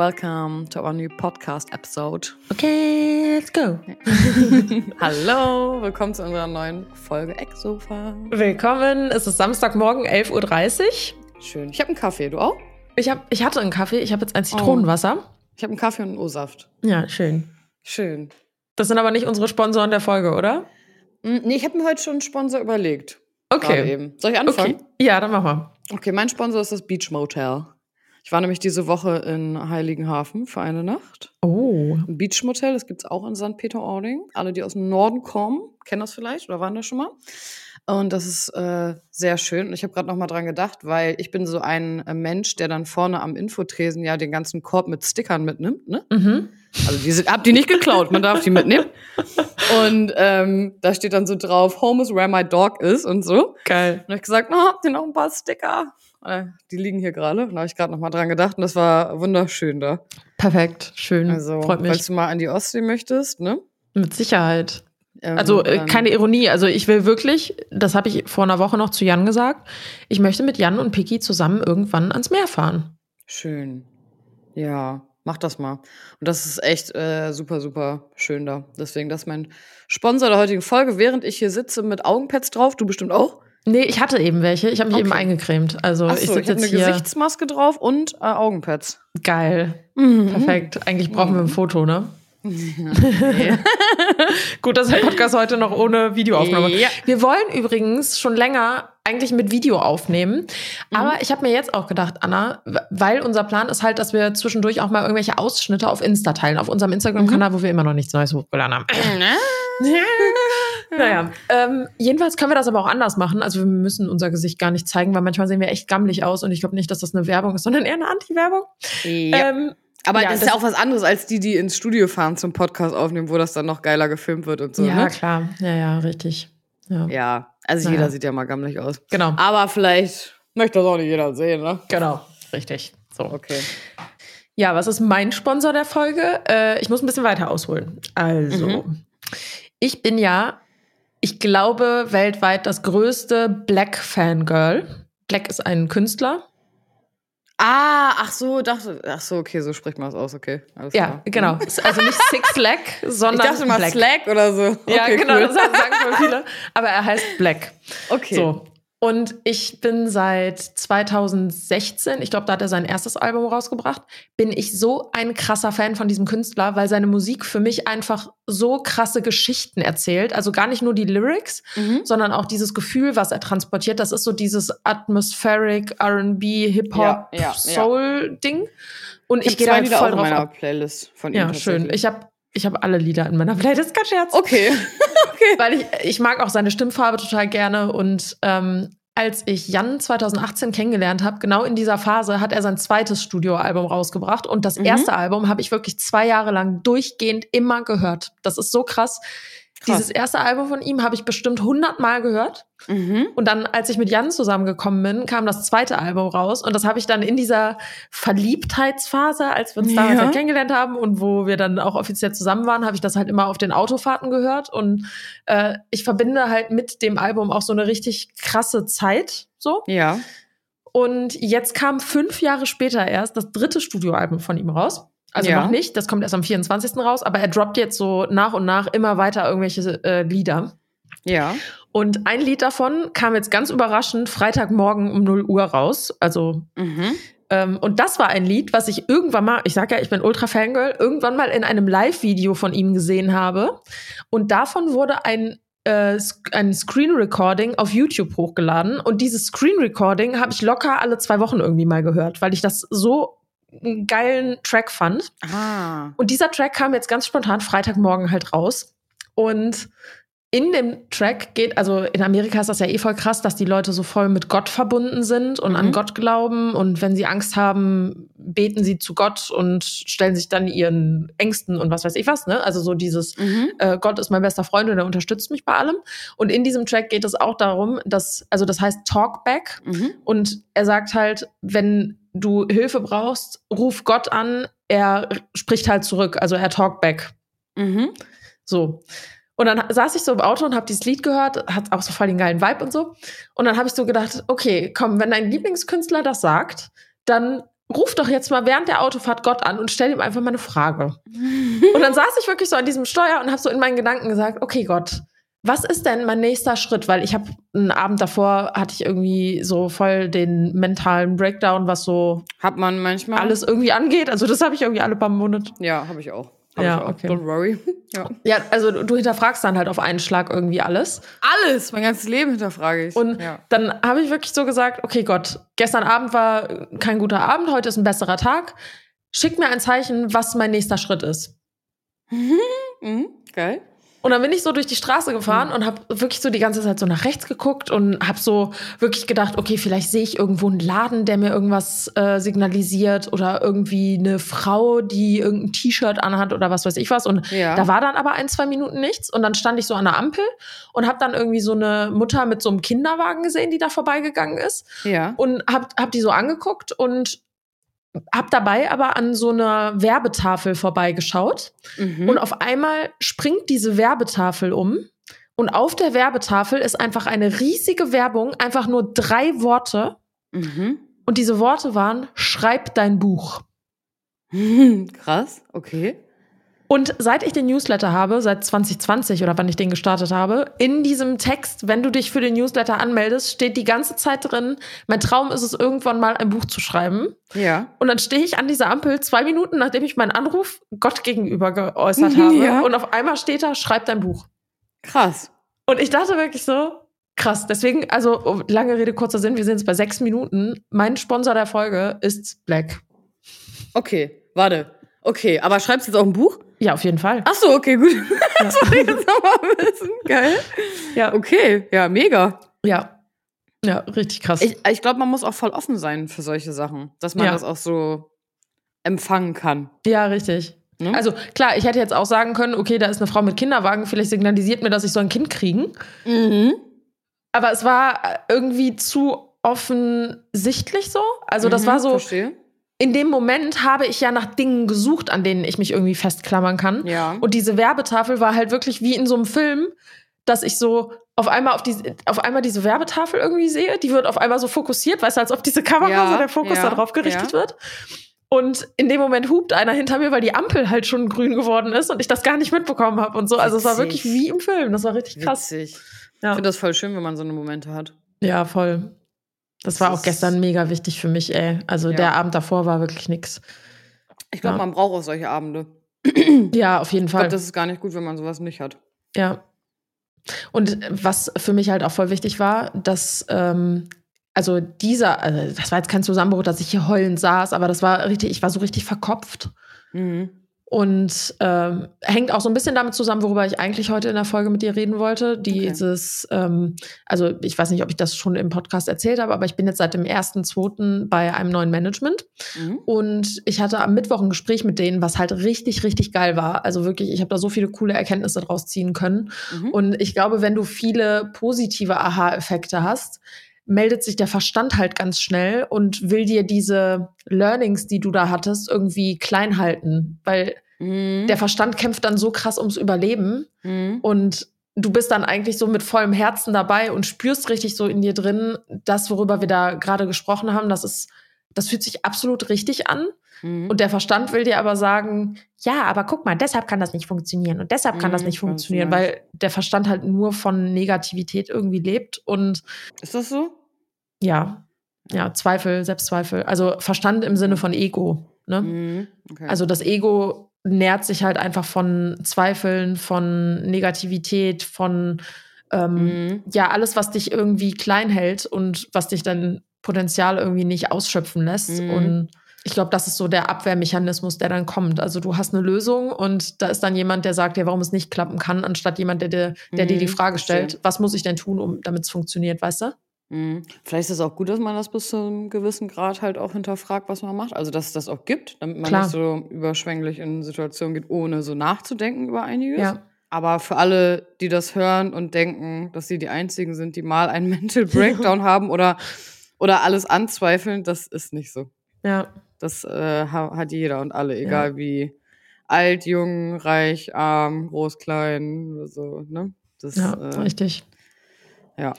welcome to our new podcast episode. Okay, let's go. Hallo, willkommen zu unserer neuen Folge Ecksofa. Willkommen, es ist Samstagmorgen, 11.30 Uhr. Schön. Ich habe einen Kaffee, du auch? Ich, hab, ich hatte einen Kaffee, ich habe jetzt ein Zitronenwasser. Ich habe einen Kaffee und einen O-Saft. Ja, schön. Schön. Das sind aber nicht unsere Sponsoren der Folge, oder? Mm, Nee, ich habe mir heute schon einen Sponsor überlegt. Okay. Soll ich anfangen? Okay. Ja, dann mach mal. Okay, mein Sponsor ist das Beach Motel. Ich war nämlich diese Woche in Heiligenhafen für eine Nacht. Oh. Ein Beach Motel, das gibt's auch in St. Peter-Ording. Alle, die aus dem Norden kommen, kennen das vielleicht oder waren da schon mal. Und das ist äh, sehr schön. Und ich habe gerade noch mal dran gedacht, weil ich bin so ein äh, Mensch, der dann vorne am Infotresen ja den ganzen Korb mit Stickern mitnimmt. Ne? Mhm. Also die sind, hab die nicht geklaut, man darf die mitnehmen. Und ähm, da steht dann so drauf, Home is where my dog is und so. Geil. Und hab ich gesagt, oh, habt ihr noch ein paar Sticker? Äh, Die liegen hier gerade. Da habe ich gerade noch mal dran gedacht und das war wunderschön da. Perfekt, schön. Also, Freut mich. falls du mal an die Ostsee möchtest, ne? Mit Sicherheit. Ähm, Also äh, keine Ironie. Also ich will wirklich, das habe ich vor einer Woche noch zu Jan gesagt, ich möchte mit Jan und Piki zusammen irgendwann ans Meer fahren. Schön. Ja, mach das mal. Und das ist echt äh, super, super schön da. Deswegen, das ist mein Sponsor der heutigen Folge, während ich hier sitze mit Augenpads drauf. Du bestimmt auch. Nee, ich hatte eben welche. Ich habe mich Okay. eben eingecremt. Also ich Achso, sitze ich, habe jetzt eine hier. Gesichtsmaske drauf und äh, Augenpads. Geil. Mhm. Perfekt. Eigentlich brauchen wir ein Foto, ne? Nee. Gut, dass der Podcast heute noch ohne Videoaufnahme. Ja. Wir wollen übrigens schon länger eigentlich mit Video aufnehmen. Mhm. Aber ich habe mir jetzt auch gedacht, Anna, weil unser Plan ist halt, dass wir zwischendurch auch mal irgendwelche Ausschnitte auf Insta teilen, auf unserem Instagram-Kanal, wo wir immer noch nichts Neues hochgeladen haben. naja, ähm, jedenfalls können wir das aber auch anders machen. Also wir müssen unser Gesicht gar nicht zeigen, weil manchmal sehen wir echt gammelig aus und ich glaube nicht, dass das eine Werbung ist, sondern eher eine Anti-Werbung. ja. Ähm, Aber ja, das ist ja auch was anderes als die, die ins Studio fahren zum Podcast aufnehmen, wo das dann noch geiler gefilmt wird und so. ja, ne? klar. Ja, ja, richtig. Ja. Ja, also Naja. jeder sieht ja mal gammelig aus. Genau. Aber vielleicht möchte das auch nicht jeder sehen, ne? Genau. Richtig. So. Okay. Ja, was ist mein Sponsor der Folge? Äh, ich muss ein bisschen weiter ausholen. Also, Mhm. ich bin ja, ich glaube, weltweit das größte Black-Fangirl. Black ist ein Künstler. Ah, ach so, dachte, ach so, okay, so spricht man es aus, okay. Alles Ja, klar. genau. Ist also nicht Six Black, Ich sondern dachte mal Black. Slack oder so. Ja, okay, genau, cool. das sagen voll viele. Aber er heißt Black. Okay. So. Und ich bin seit 2016, ich glaube, da hat er sein erstes Album rausgebracht, bin ich so ein krasser Fan von diesem Künstler, weil seine Musik für mich einfach so krasse Geschichten erzählt. Also gar nicht nur die Lyrics, Mhm. sondern auch dieses Gefühl, was er transportiert. Das ist so dieses atmospheric R&B, Hip-Hop, Ja, ja. Soul-Ding. Und ich, Ich, gehe halt voll drauf meiner ab. Playlist von ihm. Ja, schön. Ich habe ich hab alle Lieder in meiner Playlist, kein Scherz. okay. Weil ich, ich mag auch seine Stimmfarbe total gerne. Und ähm, als ich Jan 2018 kennengelernt habe, genau in dieser Phase hat er sein zweites Studioalbum rausgebracht. Und das Mhm. erste Album habe ich wirklich zwei Jahre lang durchgehend immer gehört. Das ist so krass. Krass. Dieses erste Album von ihm habe ich bestimmt 100 Mal gehört. Mhm. Und dann, als ich mit Jan zusammengekommen bin, kam das zweite Album raus. Und das habe ich dann in dieser Verliebtheitsphase, als wir uns damals Ja. halt kennengelernt haben und wo wir dann auch offiziell zusammen waren, habe ich das halt immer auf den Autofahrten gehört. Und äh, ich verbinde halt mit dem Album auch so eine richtig krasse Zeit. So. Ja. Und jetzt kam fünf Jahre später erst das dritte Studioalbum von ihm raus. Also Ja. noch nicht, das kommt erst am 24. raus, aber er droppt jetzt so nach und nach immer weiter irgendwelche äh, Lieder. Ja. Und ein Lied davon kam jetzt ganz überraschend Freitagmorgen um 0 Uhr raus. Also, Mhm. ähm, und das war ein Lied, was ich irgendwann mal, ich sag ja, ich bin ultra Fangirl, irgendwann mal in einem Live-Video von ihm gesehen habe. Und davon wurde ein, äh, ein Screen Recording auf YouTube hochgeladen. Und dieses Screen Recording habe ich locker alle zwei Wochen irgendwie mal gehört, weil ich das so einen geilen Track fand. Ah. Und dieser Track kam jetzt ganz spontan Freitagmorgen halt raus. Und in dem Track geht, also in Amerika ist das ja eh voll krass, dass die Leute so voll mit Gott verbunden sind und Mhm. an Gott glauben. Und wenn sie Angst haben, beten sie zu Gott und stellen sich dann ihren Ängsten und was weiß ich was, ne? Also so dieses, Mhm. äh, Gott ist mein bester Freund und er unterstützt mich bei allem. Und in diesem Track geht es auch darum, dass, also das heißt Talkback. Mhm. Und er sagt halt, wenn du Hilfe brauchst, ruf Gott an, er spricht halt zurück, also er talk back. Mhm. So. Und dann saß ich so im Auto und habe dieses Lied gehört, hat auch so voll den geilen Vibe und so. Und dann habe ich so gedacht, okay, komm, wenn dein Lieblingskünstler das sagt, dann ruf doch jetzt mal während der Autofahrt Gott an und stell ihm einfach mal eine Frage. und dann saß ich wirklich so an diesem Steuer und habe so in meinen Gedanken gesagt, okay Gott, was ist denn mein nächster Schritt? Weil ich habe einen Abend davor hatte ich irgendwie so voll den mentalen Breakdown, was so Hat man manchmal. alles irgendwie angeht. Also das habe ich irgendwie alle paar Monate. Ja, habe ich auch. Hab Ja, ich auch. okay. Don't worry. Ja. Ja, also du- hinterfragst dann halt auf einen Schlag irgendwie alles. Alles, mein ganzes Leben hinterfrage ich. Und ja. dann habe ich wirklich so gesagt, okay Gott, gestern Abend war kein guter Abend, heute ist ein besserer Tag. Schick mir ein Zeichen, was mein nächster Schritt ist. Mhm, geil. Und dann bin ich so durch die Straße gefahren und habe wirklich so die ganze Zeit so nach rechts geguckt und habe so wirklich gedacht, okay, vielleicht sehe ich irgendwo einen Laden, der mir irgendwas äh, signalisiert oder irgendwie eine Frau, die irgendein T-Shirt anhat oder was weiß ich was. Und Ja. da war dann aber ein, zwei Minuten nichts und dann stand ich so an der Ampel und habe dann irgendwie so eine Mutter mit so einem Kinderwagen gesehen, die da vorbeigegangen ist Ja. und hab, hab die so angeguckt und hab dabei aber an so einer Werbetafel vorbeigeschaut. Mhm. Und auf einmal springt diese Werbetafel um. Und auf der Werbetafel ist einfach eine riesige Werbung, einfach nur drei Worte. Mhm. Und diese Worte waren, schreib dein Buch. Krass, okay. Und seit ich den Newsletter habe, seit 2020 oder wann ich den gestartet habe, in diesem Text, wenn du dich für den Newsletter anmeldest, steht die ganze Zeit drin, mein Traum ist es, irgendwann mal ein Buch zu schreiben. Ja. Und dann stehe ich an dieser Ampel zwei Minuten, nachdem ich meinen Anruf Gott gegenüber geäußert habe. Ja. Und auf einmal steht da, schreib dein Buch. Krass. Und ich dachte wirklich so, krass. Deswegen, also oh, lange Rede, kurzer Sinn, wir sind jetzt bei sechs Minuten. Mein Sponsor der Folge ist Black. Okay, warte. Okay, aber schreibst du jetzt auch ein Buch? Ja, auf jeden Fall. Ach so, okay, gut. Das wollte ich jetzt nochmal wissen. Geil. Ja, Okay, ja, mega. ja. Ja, richtig krass. Ich, ich glaube, man muss auch voll offen sein für solche Sachen, dass man Ja. das auch so empfangen kann. ja, richtig. Ne? Also klar, ich hätte jetzt auch sagen können, okay, da ist eine Frau mit Kinderwagen, vielleicht signalisiert mir, dass ich so ein Kind kriegen. mhm. Aber es war irgendwie zu offensichtlich so. Also das Mhm, war so, Verstehe. In dem Moment habe ich ja nach Dingen gesucht, an denen ich mich irgendwie festklammern kann. Ja. Und diese Werbetafel war halt wirklich wie in so einem Film, dass ich so auf einmal auf, die, auf einmal diese Werbetafel irgendwie sehe. Die wird auf einmal so fokussiert, weißt du, als ob diese Kamera Ja, so der Fokus ja, darauf gerichtet ja. wird. Und in dem Moment hupt einer hinter mir, weil die Ampel halt schon grün geworden ist und ich das gar nicht mitbekommen habe und so. Also es war Witzig. wirklich wie im Film. Das war richtig krass. Witzig. Ich Ja, finde das voll schön, wenn man so eine Momente hat. ja voll. Das war Das auch ist- gestern mega wichtig für mich, ey. Also Ja. der Abend davor war wirklich nix. Ich glaube, Ja. man braucht auch solche Abende. Ja, auf jeden Ich Fall. glaube, das ist gar nicht gut, wenn man sowas nicht hat. Ja. Und was für mich halt auch voll wichtig war, dass, ähm, also dieser, also das war jetzt kein Zusammenbruch, dass ich hier heulend saß, aber das war richtig, ich war so richtig verkopft. Mhm. Und ähm, hängt auch so ein bisschen damit zusammen, worüber ich eigentlich heute in der Folge mit dir reden wollte. Dieses, ähm, also ich weiß nicht, ob ich das schon im Podcast erzählt habe, aber ich bin jetzt seit dem 1.2. bei einem neuen Management. Mhm. Und ich hatte am Mittwoch ein Gespräch mit denen, was halt richtig, richtig geil war. Also wirklich, ich habe da so viele coole Erkenntnisse draus ziehen können. Mhm. Und ich glaube, wenn du viele positive Aha-Effekte hast, meldet sich der Verstand halt ganz schnell und will dir diese Learnings, die du da hattest, irgendwie klein halten. Weil Mhm. der Verstand kämpft dann so krass ums Überleben Mhm. und du bist dann eigentlich so mit vollem Herzen dabei und spürst richtig so in dir drin, das, worüber wir da gerade gesprochen haben, das ist, das fühlt sich absolut richtig an. Mhm. Und der Verstand will dir aber sagen, ja, aber guck mal, deshalb kann das nicht funktionieren und deshalb kann das Mhm, nicht funktionieren, weil der Verstand halt nur von Negativität irgendwie lebt und Ist das so? Ja, ja, Zweifel, Selbstzweifel. Also Verstand im Sinne von Ego. Ne? Mhm. Okay. Also das Ego nährt sich halt einfach von Zweifeln, von Negativität, von ähm, Mhm. ja, alles, was dich irgendwie klein hält und was dich dann Potenzial irgendwie nicht ausschöpfen lässt. Mhm. Und ich glaube, das ist so der Abwehrmechanismus, der dann kommt. Also du hast eine Lösung und da ist dann jemand, der sagt dir, warum es nicht klappen kann, anstatt jemand, der dir, der dir die Mhm, Frage stellt, was muss ich denn tun, um damit es funktioniert, weißt du? Mhm. Vielleicht ist es auch gut, dass man das bis zu einem gewissen Grad halt auch hinterfragt, was man macht. Also, dass es das auch gibt, damit man Klar. nicht so überschwänglich in Situationen geht, ohne so nachzudenken über einiges. Ja. Aber für alle, die das hören und denken, dass sie die einzigen sind, die mal einen Mental Breakdown haben oder, oder alles anzweifeln, das ist nicht so. Ja. Das äh, ha- hat jeder und alle, egal wie alt, jung, reich, arm, groß, klein, so, ne? Das, Ja, äh, richtig. ja.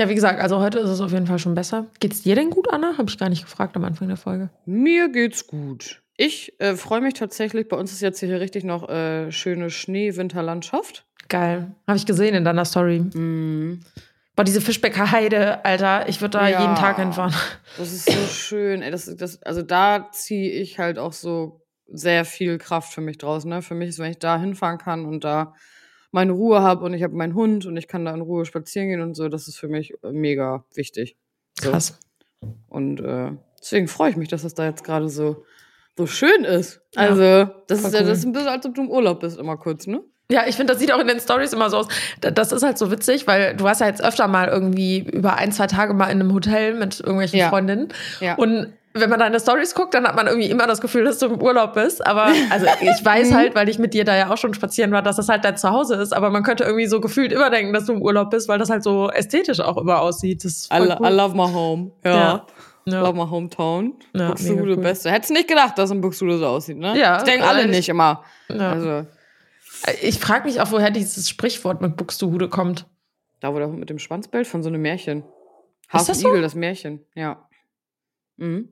Ja, wie gesagt, also heute ist es auf jeden Fall schon besser. Geht's dir denn gut, Anna? Habe ich gar nicht gefragt am Anfang der Folge. Mir geht's gut. Ich äh, freue mich tatsächlich. Bei uns ist jetzt hier richtig noch äh, schöne Schnee-Winterlandschaft. Geil. Habe ich gesehen in deiner Story. Mhm. Boah, diese Fischbecker Heide, Alter, ich würde da Ja. jeden Tag hinfahren. Das ist so schön. Ey, das, das, also da ziehe ich halt auch so sehr viel Kraft für mich draus. Ne? Für mich ist, wenn ich da hinfahren kann und da meine Ruhe habe und ich habe meinen Hund und ich kann da in Ruhe spazieren gehen und so, das ist für mich äh, mega wichtig. So. Krass. Und äh, deswegen freue ich mich, dass das da jetzt gerade so, so schön ist. Ja, Also, das ist ja cool. das ist ein bisschen, als ob du im Urlaub bist, immer kurz, ne? Ja, ich finde, das sieht auch in den Stories immer so aus. Da- Das ist halt so witzig, weil du warst ja jetzt öfter mal irgendwie über ein, zwei Tage mal in einem Hotel mit irgendwelchen Ja. Freundinnen. Ja. Und wenn man deine Stories guckt, dann hat man irgendwie immer das Gefühl, dass du im Urlaub bist. Aber also ich weiß halt, weil ich mit dir da ja auch schon spazieren war, dass das halt dein Zuhause ist. Aber man könnte irgendwie so gefühlt immer denken, dass du im Urlaub bist, weil das halt so ästhetisch auch immer aussieht. Das ist I, cool. I love my home. Ja. Ja. Ja. Love my hometown. Ja, Buxtehude, cool. Beste. Hättest nicht gedacht, dass in Buxtehude so aussieht, ne? Ja, Das denken alle nicht immer. Ja. Also, Ich frage mich auch, woher dieses Sprichwort mit Buxtehude kommt. da wo der Hund mit dem Schwanz bellt, von so einem Märchen. Das Hasen so? Igel, das Märchen. Ja. Mhm.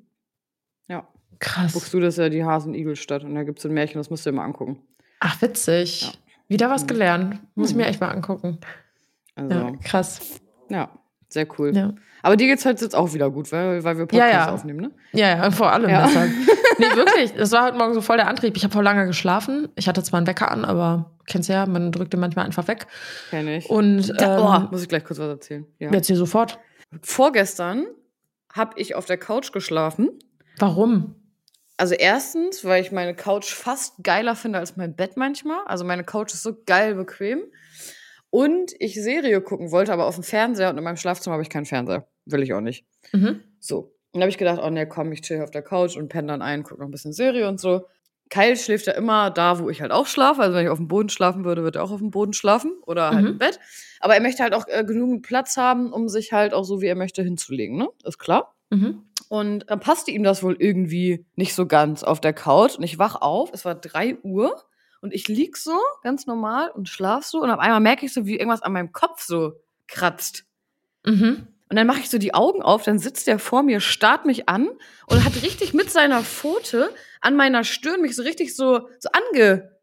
Ja. Krass. Buxtehude ist ja die Hasen-Igel-Stadt und da gibt es ein Märchen, das musst du dir mal angucken. Ach, witzig. Ja. Wieder was Mhm. gelernt. Muss ich Mhm. mir echt mal angucken. Also, Ja, ja, krass. sehr cool. Ja. Aber dir geht's heute jetzt auch wieder gut, weil, weil wir Podcast Ja, ja. aufnehmen, ne? Ja, ja, vor allem Ja. deshalb. Nee, wirklich. Das war heute Morgen so voll der Antrieb. Ich habe voll lange geschlafen. Ich hatte zwar einen Wecker an, aber kennst ja, man drückt den manchmal einfach weg. Kenn ich. Und Da, oh, ähm, muss ich gleich kurz was erzählen. Ja. jetzt hier sofort. Vorgestern habe ich auf der Couch geschlafen. Warum? Also erstens, weil ich meine Couch fast geiler finde als mein Bett manchmal. Also meine Couch ist so geil bequem. Und ich Serie gucken wollte, aber auf dem Fernseher und in meinem Schlafzimmer habe ich keinen Fernseher. Will ich auch nicht. Mhm. So. Und dann habe ich gedacht, oh nee, komm, ich chill auf der Couch und penne dann ein, gucke noch ein bisschen Serie und so. Kyle schläft ja immer da, wo ich halt auch schlafe. Also wenn ich auf dem Boden schlafen würde, würde er auch auf dem Boden schlafen oder halt Mhm. im Bett. Aber er möchte halt auch äh, genügend Platz haben, um sich halt auch so, wie er möchte, hinzulegen, ne? Ist klar. Mhm. Und dann passte ihm das wohl irgendwie nicht so ganz auf der Couch. Und ich wach auf, es war drei Uhr und ich lieg so ganz normal und schlaf so. Und auf einmal merke ich so, wie irgendwas an meinem Kopf so kratzt. Mhm. Und dann mache ich so die Augen auf, dann sitzt der vor mir, starrt mich an und hat richtig mit seiner Pfote an meiner Stirn mich so richtig so, so ange.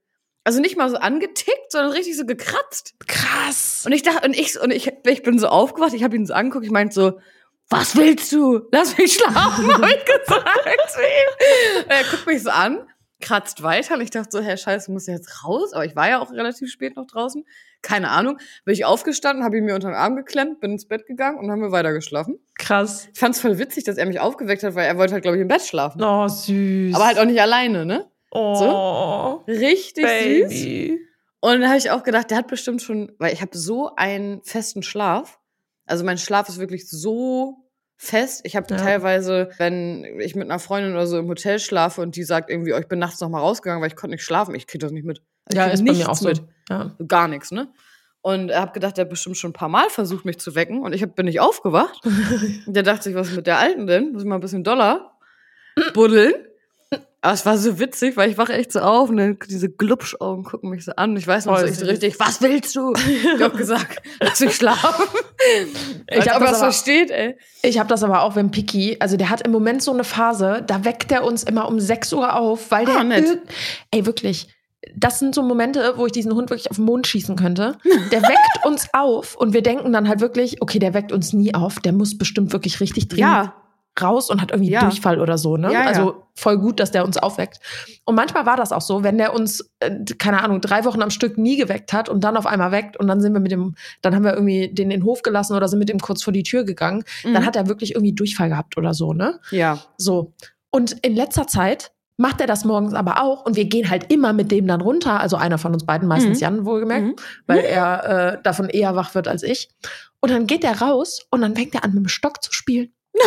Also nicht mal so angetickt, sondern richtig so gekratzt. Krass. Und ich dachte, und ich, und ich, ich bin so aufgewacht, ich habe ihn so angeguckt, ich meinte so, was willst du? Lass mich schlafen, habe ich gesagt zu ihm. Und er guckt mich so an, kratzt weiter und ich dachte so, Herr Scheiße, muss jetzt raus? Aber ich war ja auch relativ spät noch draußen. Keine Ahnung. Bin ich aufgestanden, habe ihn mir unter den Arm geklemmt, bin ins Bett gegangen und haben wir weitergeschlafen. Krass. Ich fand's voll witzig, dass er mich aufgeweckt hat, weil er wollte halt, glaube ich, im Bett schlafen. Oh, süß. Aber halt auch nicht alleine, ne? oh, Richtig süß. Baby. Und dann habe ich auch gedacht, der hat bestimmt schon, weil ich habe so einen festen Schlaf. Also mein Schlaf ist wirklich so fest. Ich habe Ja. teilweise, wenn ich mit einer Freundin oder so im Hotel schlafe und die sagt irgendwie, oh, ich bin nachts noch mal rausgegangen, weil ich konnte nicht schlafen. Ich krieg das nicht mit. Ja, ich krieg ist bei mir nichts auch so. mit. Ja. Gar nichts, ne? Und er hat gedacht, der hat bestimmt schon ein paar Mal versucht, mich zu wecken. Und ich hab, bin nicht aufgewacht. Und der dachte sich, was ist mit der Alten denn? Muss ich mal ein bisschen Dollar buddeln. Aber es war so witzig, weil ich wache echt so auf und dann diese Glubschaugen gucken mich so an. Ich weiß noch Voll so, ich so süß. richtig, was willst du? Ich hab gesagt, lass mich schlafen. Ich hab das es aber- versteht, ey. Ich habe das aber auch, wenn Piki, also der hat im Moment so eine Phase, da weckt er uns immer um 6 Uhr auf, weil der. Ah, nett. Ey, wirklich. Das sind so Momente, wo ich diesen Hund wirklich auf den Mond schießen könnte. Der weckt uns auf und wir denken dann halt wirklich, okay, der weckt uns nie auf, der muss bestimmt wirklich richtig dringend Ja, raus und hat irgendwie Ja. Durchfall oder so, ne? Ja, ja. Also voll gut, dass der uns aufweckt. Und manchmal war das auch so, wenn der uns, äh, keine Ahnung, drei Wochen am Stück nie geweckt hat und dann auf einmal weckt und dann sind wir mit dem, dann haben wir irgendwie den in den Hof gelassen oder sind mit dem kurz vor die Tür gegangen, dann Mhm. hat er wirklich irgendwie Durchfall gehabt oder so, ne? ja. So. Und in letzter Zeit macht er das morgens aber auch und wir gehen halt immer mit dem dann runter, also einer von uns beiden, meistens Mhm. Jan wohlgemerkt, Mhm. weil er äh, davon eher wach wird als ich. Und dann geht er raus und dann fängt er an, mit dem Stock zu spielen.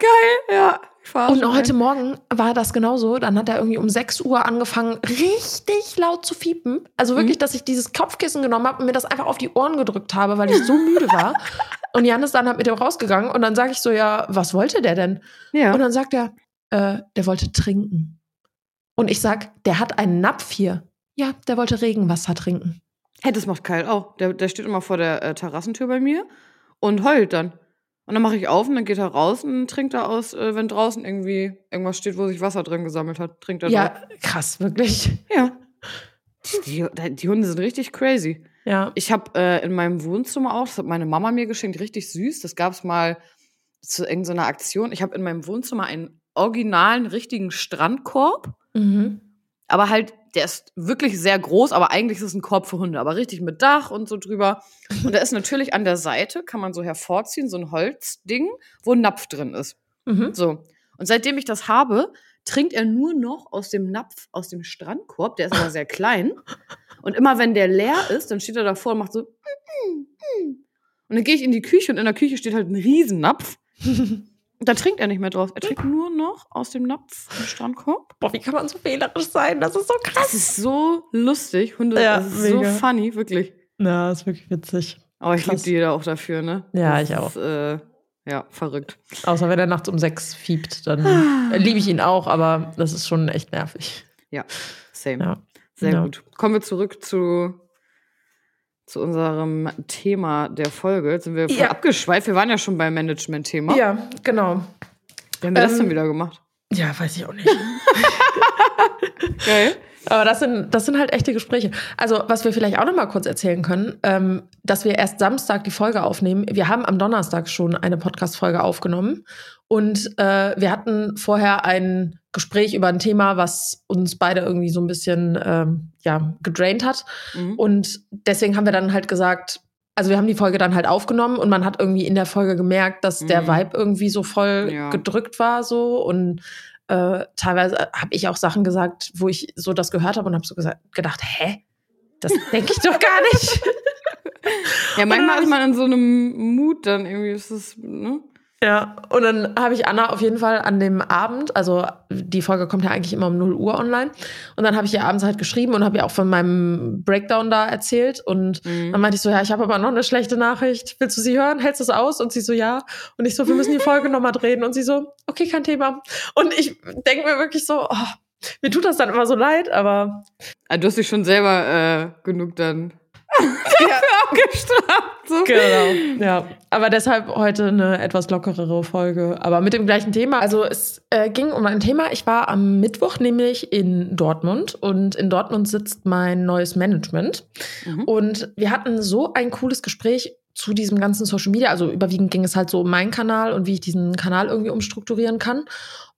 Geil, ja. Und heute. Morgen war das genauso. Dann hat er irgendwie um 6 Uhr angefangen, richtig laut zu fiepen. Also wirklich, Mhm. dass ich dieses Kopfkissen genommen habe und mir das einfach auf die Ohren gedrückt habe, weil ich so müde war. Und Jan ist dann halt mit dem rausgegangen und dann sage ich so, ja, was wollte der denn? Ja. Und dann sagt er, äh, der wollte trinken. Und ich sag, der hat einen Napf hier. Ja, der wollte Regenwasser trinken. Hey, das macht Kyle auch. Der, der steht immer vor der äh, Terrassentür bei mir und heult dann. Und dann mache ich auf und dann geht er raus und trinkt er aus, äh, wenn draußen irgendwie irgendwas steht, wo sich Wasser drin gesammelt hat, trinkt er Ja, drauf. krass, wirklich. Ja. Die, die, die Hunde sind richtig crazy. Ja. Ich habe äh, in meinem Wohnzimmer auch, das hat meine Mama mir geschenkt, richtig süß. Das gab es mal zu irgendeiner Aktion. Ich habe in meinem Wohnzimmer einen originalen, richtigen Strandkorb. Mhm. Aber halt, der ist wirklich sehr groß, aber eigentlich ist es ein Korb für Hunde, aber richtig mit Dach und so drüber. Und da ist natürlich an der Seite, kann man so hervorziehen, so ein Holzding, wo ein Napf drin ist. Mhm. So. Und seitdem ich das habe, trinkt er nur noch aus dem Napf, aus dem Strandkorb. Der ist aber sehr klein. Und immer wenn der leer ist, dann steht er davor und macht so. Und dann gehe ich in die Küche und in der Küche steht halt ein Riesennapf. Da trinkt er nicht mehr draus. Er trinkt nur noch aus dem Napf im Strandkorb. Boah, wie kann man so wählerisch sein? Das ist so krass. Das ist so lustig. Hunde, Ja, das ist so mega. funny, wirklich. Ja, ist wirklich witzig. Aber ich liebe die da auch dafür, ne? Ja, Das ich auch. Ist, äh, ja, verrückt. Außer wenn er nachts um sechs fiebt, dann äh, liebe ich ihn auch, aber das ist schon echt nervig. Same. Ja. Sehr Ja. gut. Kommen wir zurück zu, zu unserem Thema der Folge. Jetzt sind wir Ja. abgeschweift. Wir waren ja schon beim Management-Thema. Ja, genau. Wie haben wir das Ähm, denn wieder gemacht? Ja, weiß ich auch nicht. Geil. Aber das sind, das sind halt echte Gespräche. Also, was wir vielleicht auch noch mal kurz erzählen können, ähm, dass wir erst Samstag die Folge aufnehmen. Wir haben am Donnerstag schon eine Podcast-Folge aufgenommen. Und äh, wir hatten vorher ein Gespräch über ein Thema, was uns beide irgendwie so ein bisschen ähm, ja, gedraint hat. Mhm. Und deswegen haben wir dann halt gesagt, also wir haben die Folge dann halt aufgenommen und man hat irgendwie in der Folge gemerkt, dass der Mhm. Vibe irgendwie so voll Ja. gedrückt war so und äh, teilweise habe ich auch Sachen gesagt, wo ich so das gehört habe und habe so gesagt, gedacht, hä? Das denke ich doch gar nicht. Ja, manchmal ist man in so einem Mut dann irgendwie. Ist es, ne? Ja, und dann habe ich Anna auf jeden Fall an dem Abend, also die Folge kommt ja eigentlich immer um 0 Uhr online, und dann habe ich ihr abends halt geschrieben und habe ihr auch von meinem Breakdown da erzählt und Mhm. Dann meinte ich so, ja, ich habe aber noch eine schlechte Nachricht. Willst du sie hören? Hältst du es aus? Und sie so, ja. Und ich so, wir müssen die Folge nochmal drehen. Und sie so, okay, kein Thema. Und ich denke mir wirklich so, oh, mir tut das dann immer so leid, aber Ah, du hast dich schon selber äh, genug dann abgestraft. So. Genau. Ja, aber deshalb heute eine etwas lockerere Folge, aber mit dem gleichen Thema. Also es äh, ging um ein Thema. Ich war am Mittwoch nämlich in Dortmund und in Dortmund sitzt mein neues Management Mhm. und wir hatten so ein cooles Gespräch zu diesem ganzen Social Media. Also überwiegend ging es halt so um meinen Kanal und wie ich diesen Kanal irgendwie umstrukturieren kann.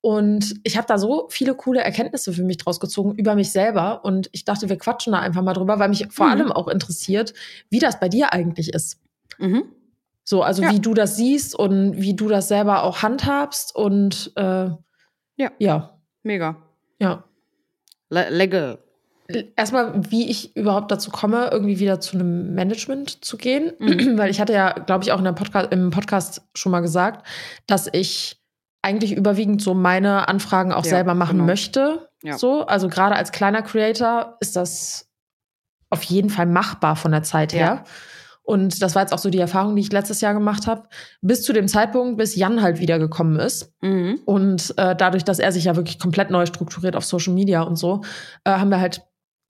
Und ich habe da so viele coole Erkenntnisse für mich draus gezogen über mich selber. Und ich dachte, wir quatschen da einfach mal drüber, weil mich vor Mhm. allem auch interessiert, wie das bei dir eigentlich ist. Mhm. So, also Ja. wie du das siehst und wie du das selber auch handhabst und äh, Ja. ja, Mega. ja. Le legal. Erstmal, wie ich überhaupt dazu komme, irgendwie wieder zu einem Management zu gehen, Mhm. weil ich hatte ja, glaube ich, auch in der Podcast, im Podcast schon mal gesagt, dass ich eigentlich überwiegend so meine Anfragen auch Ja, selber machen genau. möchte. Ja. So, also gerade als kleiner Creator ist das auf jeden Fall machbar von der Zeit Ja. her. Und das war jetzt auch so die Erfahrung, die ich letztes Jahr gemacht habe, bis zu dem Zeitpunkt, bis Jan halt wiedergekommen ist. Mhm. Und äh, dadurch, dass er sich ja wirklich komplett neu strukturiert auf Social Media und so, äh, haben wir halt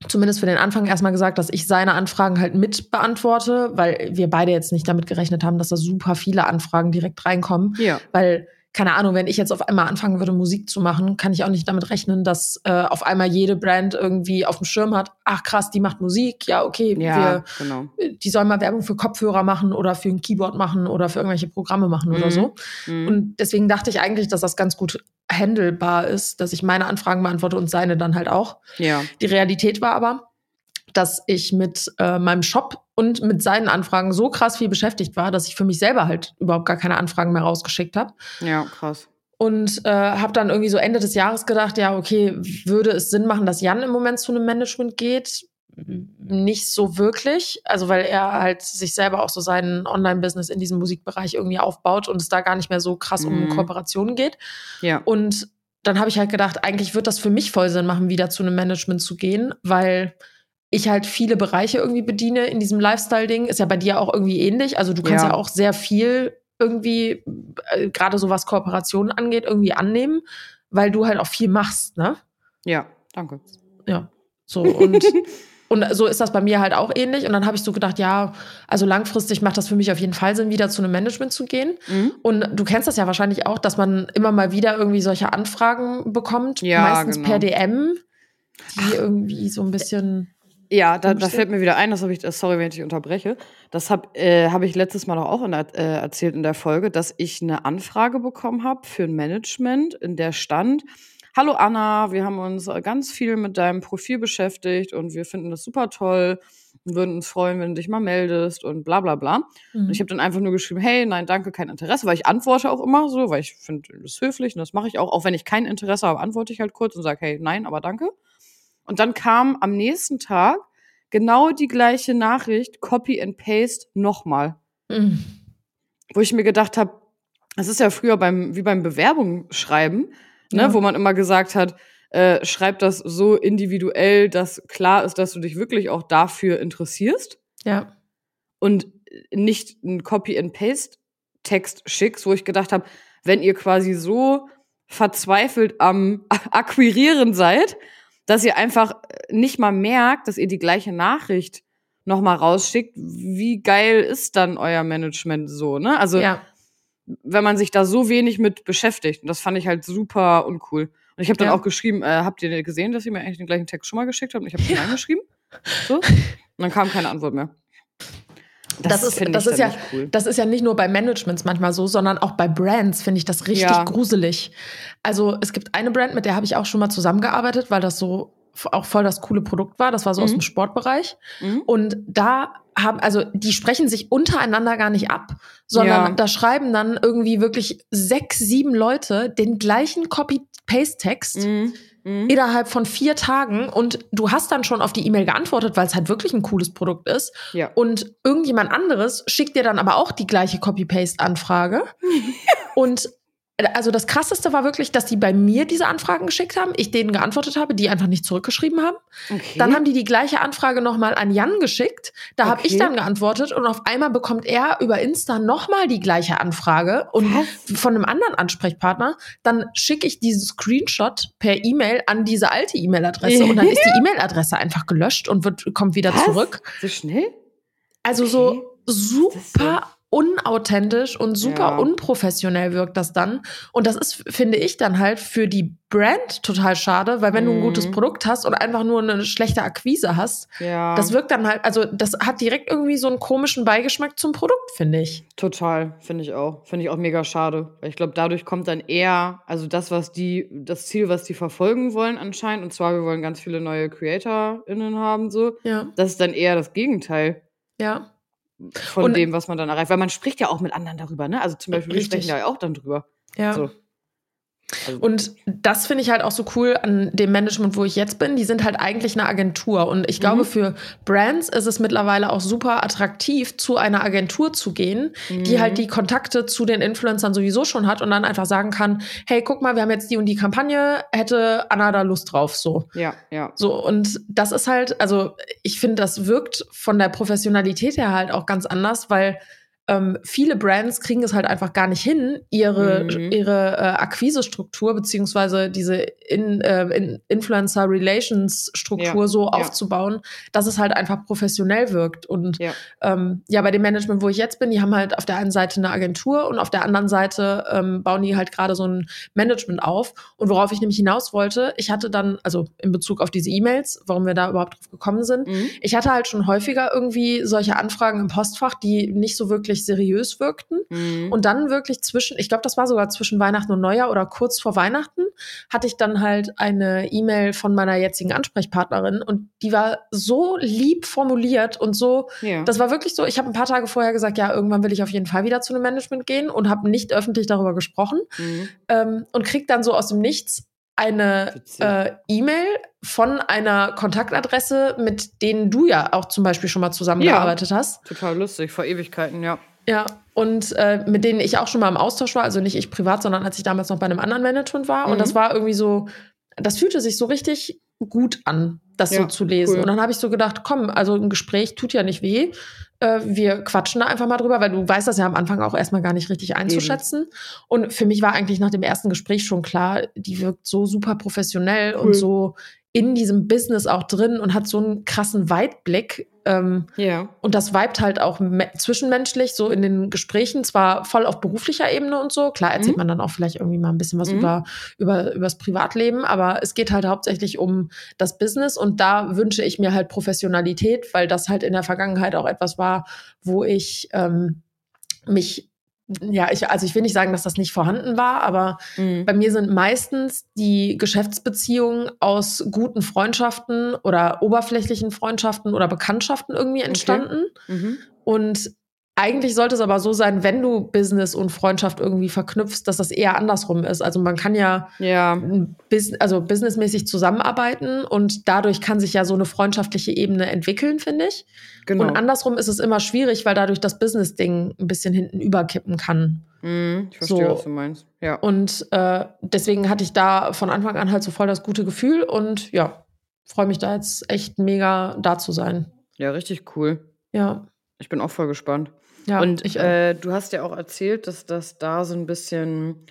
zumindest für den Anfang erstmal gesagt, dass ich seine Anfragen halt mit beantworte, weil wir beide jetzt nicht damit gerechnet haben, dass da super viele Anfragen direkt reinkommen. Ja. Weil, keine Ahnung, wenn ich jetzt auf einmal anfangen würde, Musik zu machen, kann ich auch nicht damit rechnen, dass äh, auf einmal jede Brand irgendwie auf dem Schirm hat, ach krass, die macht Musik, ja, okay, Ja, wir genau. die sollen mal Werbung für Kopfhörer machen oder für ein Keyboard machen oder für irgendwelche Programme machen oder Mhm. so. Mhm. Und deswegen dachte ich eigentlich, dass das ganz gut handelbar ist, dass ich meine Anfragen beantworte und seine dann halt auch. ja. Die Realität war aber, dass ich mit äh, meinem Shop und mit seinen Anfragen so krass viel beschäftigt war, dass ich für mich selber halt überhaupt gar keine Anfragen mehr rausgeschickt habe. Ja, krass. Und äh, habe dann irgendwie so Ende des Jahres gedacht, ja, okay, würde es Sinn machen, dass Jan im Moment zu einem Management geht? Nicht so wirklich. Also, weil er halt sich selber auch so sein Online-Business in diesem Musikbereich irgendwie aufbaut und es da gar nicht mehr so krass um Mhm. Kooperationen geht. Ja. Und dann habe ich halt gedacht, eigentlich wird das für mich voll Sinn machen, wieder zu einem Management zu gehen, weil ich halt viele Bereiche irgendwie bediene in diesem Lifestyle-Ding. Ist ja bei dir auch irgendwie ähnlich. Also du kannst ja, Ja. auch sehr viel irgendwie, äh, gerade so was Kooperationen angeht, irgendwie annehmen, weil du halt auch viel machst, ne? Ja, danke. Ja. So, und und so ist das bei mir halt auch ähnlich. Und dann habe ich so gedacht, ja, also langfristig macht das für mich auf jeden Fall Sinn, wieder zu einem Management zu gehen. Mhm. Und du kennst das ja wahrscheinlich auch, dass man immer mal wieder irgendwie solche Anfragen bekommt, ja, meistens genau. per DM, die Ach. irgendwie so ein bisschen. Ja, da, da fällt mir wieder ein, das habe ich, sorry, wenn ich dich unterbreche. Das habe äh, hab ich letztes Mal doch auch in äh, erzählt in der Folge, dass ich eine Anfrage bekommen habe für ein Management, in der stand, Hallo Anna, wir haben uns äh, ganz viel mit deinem Profil beschäftigt und wir finden das super toll und würden uns freuen, wenn du dich mal meldest und bla bla bla. Mhm. Und ich habe dann einfach nur geschrieben, hey, nein, danke, kein Interesse, weil ich antworte auch immer so, weil ich finde das höflich und das mache ich auch. Auch wenn ich kein Interesse habe, antworte ich halt kurz und sage, hey, nein, aber danke. Und dann kam am nächsten Tag genau die gleiche Nachricht, Copy and Paste nochmal. Mhm. Wo ich mir gedacht habe, das ist ja früher beim, wie beim Bewerbung schreiben ne, ja. wo man immer gesagt hat, äh, schreib das so individuell, dass klar ist, dass du dich wirklich auch dafür interessierst. Ja. Und nicht ein Copy-and-Paste-Text schickst, wo ich gedacht habe, wenn ihr quasi so verzweifelt am Akquirieren seid, dass ihr einfach nicht mal merkt, dass ihr die gleiche Nachricht noch mal rausschickt, wie geil ist dann euer Management so, ne? Also ja wenn man sich da so wenig mit beschäftigt. Und das fand ich halt super uncool. Und ich habe dann ja. auch geschrieben, äh, habt ihr gesehen, dass ihr mir eigentlich den gleichen Text schon mal geschickt habt? Und ich habe ja. geschrieben. So. Und dann kam keine Antwort mehr. Das, das ist, das ist ja, cool. das ist ja nicht nur bei Managements manchmal so, sondern auch bei Brands finde ich das richtig ja. gruselig. Also es gibt eine Brand, mit der habe ich auch schon mal zusammengearbeitet, weil das so auch voll das coole Produkt war. Das war so mhm. aus dem Sportbereich. Mhm. Und da haben, also die sprechen sich untereinander gar nicht ab, sondern ja. da schreiben dann irgendwie wirklich sechs, sieben Leute den gleichen Copy-Paste-Text. Mhm. Mhm. innerhalb von vier Tagen und du hast dann schon auf die E-Mail geantwortet, weil es halt wirklich ein cooles Produkt ist. Ja. Und irgendjemand anderes schickt dir dann aber auch die gleiche Copy-Paste-Anfrage. und also das krasseste war wirklich, dass die bei mir diese Anfragen geschickt haben, ich denen geantwortet habe, die einfach nicht zurückgeschrieben haben. Okay. Dann haben die die gleiche Anfrage nochmal an Jan geschickt. Da okay. habe ich dann geantwortet und auf einmal bekommt er über Insta nochmal die gleiche Anfrage und Was? von einem anderen Ansprechpartner. Dann schicke ich diesen Screenshot per E-Mail an diese alte E-Mail-Adresse und dann ist die E-Mail-Adresse einfach gelöscht und wird, kommt wieder Was? zurück. So schnell? Also okay. so super unauthentisch und super ja. unprofessionell wirkt das dann. Und das ist, finde ich, dann halt für die Brand total schade, weil wenn mhm. du ein gutes mhm. Produkt hast und einfach nur eine schlechte Akquise hast, ja. das wirkt dann halt, also das hat direkt irgendwie so einen komischen Beigeschmack zum Produkt, finde ich. Total, finde ich auch. Finde ich auch mega schade. Weil ich glaube, dadurch kommt dann eher, also das, was die, das Ziel, was die verfolgen wollen anscheinend, und zwar, wir wollen ganz viele neue CreatorInnen haben, so. Ja. Das ist dann eher das Gegenteil. Ja von und, dem, was man dann erreicht. Weil man spricht ja auch mit anderen darüber, ne? Also zum Beispiel, wir sprechen ja auch dann drüber. Ja. So. Also. Und das finde ich halt auch so cool an dem Management, wo ich jetzt bin. Die sind halt eigentlich eine Agentur. Und ich glaube, mhm. für Brands ist es mittlerweile auch super attraktiv, zu einer Agentur zu gehen, mhm. die halt die Kontakte zu den Influencern sowieso schon hat und dann einfach sagen kann, hey, guck mal, wir haben jetzt die und die Kampagne, hätte Anna da Lust drauf, so. Ja, ja. So, und das ist halt, also ich finde, das wirkt von der Professionalität her halt auch ganz anders, weil ähm, viele Brands kriegen es halt einfach gar nicht hin, ihre, mhm. ihre äh, Akquisestruktur beziehungsweise diese in, äh, in Influencer Relations Struktur ja. so ja. aufzubauen, dass es halt einfach professionell wirkt. Und ja. Ähm, ja, bei dem Management, wo ich jetzt bin, die haben halt auf der einen Seite eine Agentur und auf der anderen Seite ähm, bauen die halt gerade so ein Management auf. Und worauf ich nämlich hinaus wollte, ich hatte dann, also in Bezug auf diese E-Mails, warum wir da überhaupt drauf gekommen sind, mhm. ich hatte halt schon häufiger irgendwie solche Anfragen im Postfach, die nicht so wirklich wirklich seriös wirkten. Mhm. Und dann wirklich zwischen, ich glaube, das war sogar zwischen Weihnachten und Neujahr oder kurz vor Weihnachten, hatte ich dann halt eine E-Mail von meiner jetzigen Ansprechpartnerin und die war so lieb formuliert und so, ja. das war wirklich so, ich habe ein paar Tage vorher gesagt, ja, irgendwann will ich auf jeden Fall wieder zu einem Management gehen und habe nicht öffentlich darüber gesprochen mhm. ähm, und krieg dann so aus dem Nichts eine äh, E-Mail von einer Kontaktadresse, mit denen du ja auch zum Beispiel schon mal zusammengearbeitet ja, hast. Total lustig, vor Ewigkeiten, ja. Ja, und äh, mit denen ich auch schon mal im Austausch war, also nicht ich privat, sondern als ich damals noch bei einem anderen Management war. Mhm. Und das war irgendwie so, das fühlte sich so richtig gut an, das ja, so zu lesen. Cool. Und dann habe ich so gedacht, komm, also ein Gespräch tut ja nicht weh. Äh, wir quatschen da einfach mal drüber, weil du weißt das ja am Anfang auch erstmal gar nicht richtig einzuschätzen. Eben. Und für mich war eigentlich nach dem ersten Gespräch schon klar, die wirkt so super professionell cool. und so in diesem Business auch drin und hat so einen krassen Weitblick. Ähm, Ja. und das vibet halt auch me- zwischenmenschlich, so in den Gesprächen, zwar voll auf beruflicher Ebene und so. Klar erzählt Mhm. man dann auch vielleicht irgendwie mal ein bisschen was Mhm. über, über, übers Privatleben, aber es geht halt hauptsächlich um das Business und da wünsche ich mir halt Professionalität, weil das halt in der Vergangenheit auch etwas war, wo ich ähm, mich, ja, ich, also ich will nicht sagen, dass das nicht vorhanden war, aber Mhm. bei mir sind meistens die Geschäftsbeziehungen aus guten Freundschaften oder oberflächlichen Freundschaften oder Bekanntschaften irgendwie entstanden. Mhm. Und eigentlich sollte es aber so sein, wenn du Business und Freundschaft irgendwie verknüpfst, dass das eher andersrum ist. Also man kann ja Ja. Bus also businessmäßig zusammenarbeiten und dadurch kann sich ja so eine freundschaftliche Ebene entwickeln, finde ich. Genau. Und andersrum ist es immer schwierig, weil dadurch das Business-Ding ein bisschen hinten überkippen kann. Mhm. Ich verstehe, So. was du meinst. Ja. Und äh, deswegen hatte ich da von Anfang an halt so voll das gute Gefühl und ja, freue mich da jetzt echt mega da zu sein. Ja, richtig cool. Ja. Ich bin auch voll gespannt. Ja, und äh, du hast ja auch erzählt, dass das da so ein bisschen.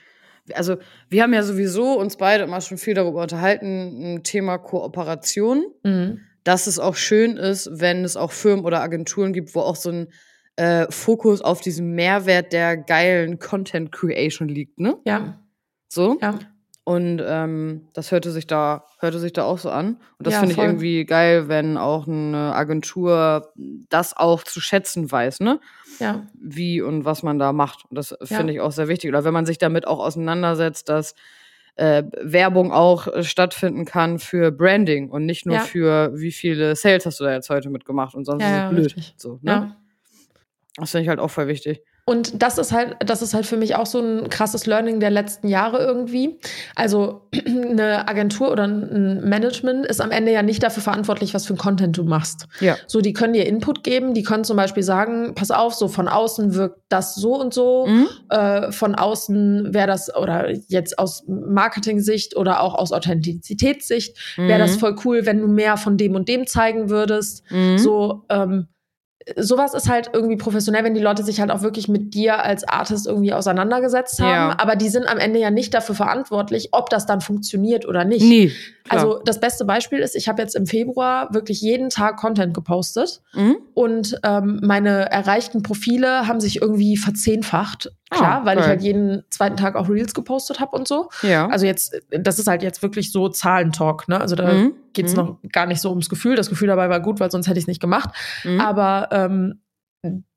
Also, wir haben ja sowieso uns beide immer schon viel darüber unterhalten, ein Thema Kooperation, Mhm. dass es auch schön ist, wenn es auch Firmen oder Agenturen gibt, wo auch so ein äh, Fokus auf diesen Mehrwert der geilen Content Creation liegt, ne? Ja, So. ja. Und ähm, das hörte sich da, hörte sich da auch so an. Und das Ja, finde ich irgendwie geil, wenn auch eine Agentur das auch zu schätzen weiß, ne? Ja, Wie und was man da macht. Und das finde ich auch sehr wichtig. Oder wenn man sich damit auch auseinandersetzt, dass äh, Werbung auch äh, stattfinden kann für Branding und nicht nur Ja. für wie viele Sales hast du da jetzt heute mitgemacht und sonst Ja, ist es ja, blöd. richtig. So, ne? ja. Das finde ich halt auch voll wichtig. Und das ist halt, das ist halt für mich auch so ein krasses Learning der letzten Jahre irgendwie. Also eine Agentur oder ein Management ist am Ende ja nicht dafür verantwortlich, was für ein Content du machst. Ja. So, die können dir Input geben, die können zum Beispiel sagen, pass auf, so von außen wirkt das so und so. Mhm. Äh, von außen wäre das, oder jetzt aus Marketing-Sicht oder auch aus Authentizitätssicht, wäre das Mhm. voll cool, wenn du mehr von dem und dem zeigen würdest. Mhm. So, ähm, sowas ist halt irgendwie professionell, wenn die Leute sich halt auch wirklich mit dir als Artist irgendwie auseinandergesetzt haben. Ja. Aber die sind am Ende ja nicht dafür verantwortlich, ob das dann funktioniert oder nicht. Klar. Also das beste Beispiel ist, ich habe jetzt im Februar wirklich jeden Tag Content gepostet Mhm. und ähm, meine erreichten Profile haben sich irgendwie verzehnfacht. Klar, Ah, weil ich halt jeden zweiten Tag auch Reels gepostet habe und so. Ja. Also jetzt, das ist halt jetzt wirklich so Zahlentalk, ne? Also da Mhm. geht's Mhm. noch gar nicht so ums Gefühl. Das Gefühl dabei war gut, weil sonst hätte ich es nicht gemacht. Mhm. Aber ähm,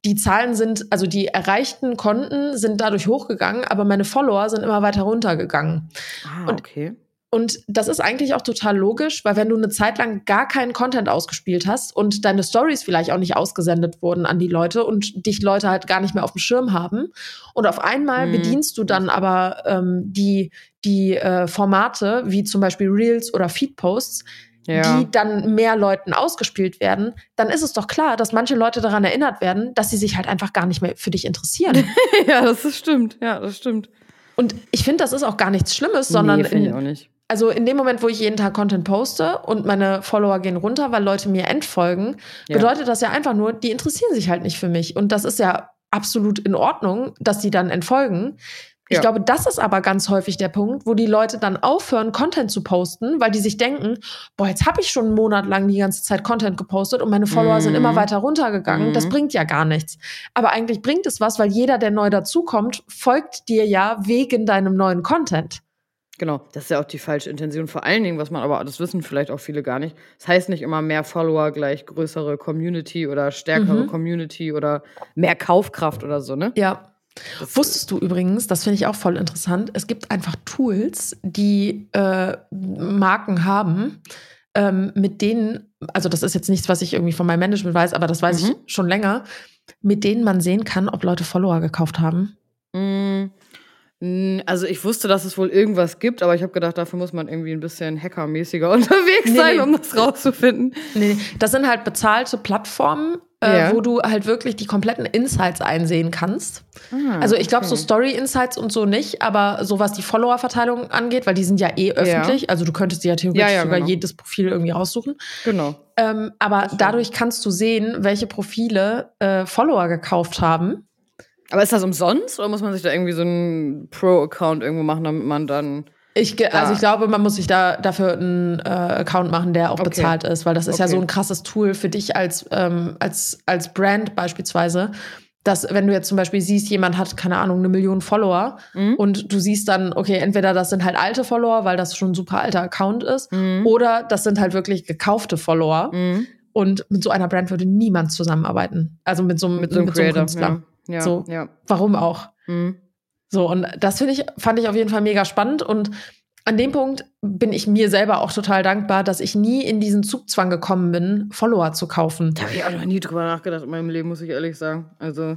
die Zahlen sind, also die erreichten Konten sind dadurch hochgegangen, aber meine Follower sind immer weiter runtergegangen. ah, und- okay. Und das ist eigentlich auch total logisch, weil wenn du eine Zeit lang gar keinen Content ausgespielt hast und deine Stories vielleicht auch nicht ausgesendet wurden an die Leute und dich Leute halt gar nicht mehr auf dem Schirm haben und auf einmal Mhm. bedienst du dann aber ähm, die, die äh, Formate wie zum Beispiel Reels oder Feedposts, Ja. die dann mehr Leuten ausgespielt werden, dann ist es doch klar, dass manche Leute daran erinnert werden, dass sie sich halt einfach gar nicht mehr für dich interessieren. ja, das ist stimmt. Ja, das stimmt. und ich finde, das ist auch gar nichts Schlimmes, sondern nee, in. Also in dem Moment, wo ich jeden Tag Content poste und meine Follower gehen runter, weil Leute mir entfolgen, Ja. bedeutet das ja einfach nur, die interessieren sich halt nicht für mich. Und das ist ja absolut in Ordnung, dass die dann entfolgen. Ich Ja. glaube, das ist aber ganz häufig der Punkt, wo die Leute dann aufhören, Content zu posten, weil die sich denken, boah, jetzt habe ich schon einen Monat lang die ganze Zeit Content gepostet und meine Follower sind Mhm. immer weiter runtergegangen. Mhm. Das bringt ja gar nichts. Aber eigentlich bringt es was, weil jeder, der neu dazukommt, folgt dir ja wegen deinem neuen Content. Genau, das ist ja auch die falsche Intention. Vor allen Dingen, was man aber, das wissen vielleicht auch viele gar nicht, das heißt nicht immer mehr Follower gleich größere Community oder stärkere Mhm. Community oder mehr Kaufkraft oder so, ne? Ja. Das- Wusstest du übrigens, das finde ich auch voll interessant, es gibt einfach Tools, die äh, Marken haben, ähm, mit denen, also das ist jetzt nichts, was ich irgendwie von meinem Management weiß, aber das weiß Mhm. ich schon länger, mit denen man sehen kann, ob Leute Follower gekauft haben. Mm, Also ich wusste, dass es wohl irgendwas gibt, aber ich habe gedacht, dafür muss man irgendwie ein bisschen hackermäßiger unterwegs Nee, sein, nee. um das rauszufinden. Nee, das sind halt bezahlte Plattformen, äh, Ja. wo du halt wirklich die kompletten Insights einsehen kannst. Ah, Also ich glaube so okay. Story-Insights und so nicht, aber so was die Follower-Verteilung angeht, weil die sind ja eh öffentlich, also du könntest dir ja theoretisch Ja, ja, sogar genau. jedes Profil irgendwie raussuchen. Genau. Ähm, aber dadurch kannst du sehen, welche Profile äh, Follower gekauft haben. Aber ist das umsonst oder muss man sich da irgendwie so einen Pro-Account irgendwo machen, damit man dann. Ich, also ich glaube, man muss sich da dafür einen äh, Account machen, der auch Okay. bezahlt ist, weil das ist ja Okay. so ein krasses Tool für dich als, ähm, als, als Brand beispielsweise. Dass, wenn du jetzt zum Beispiel siehst, jemand hat, keine Ahnung, eine Million Follower Mhm. und du siehst dann, okay, entweder das sind halt alte Follower, weil das schon ein super alter Account ist, Mhm. oder das sind halt wirklich gekaufte Follower. Mhm. Und mit so einer Brand würde niemand zusammenarbeiten. Also mit so, einem- Mit so einem Creator. Künstler. Ja. Ja. So. ja. Warum auch? Mhm. So, und das finde ich, fand ich auf jeden Fall mega spannend. Und an dem Punkt bin ich mir selber auch total dankbar, dass ich nie in diesen Zugzwang gekommen bin, Follower zu kaufen. Da habe ich auch noch nie drüber nachgedacht in meinem Leben, muss ich ehrlich sagen. Also,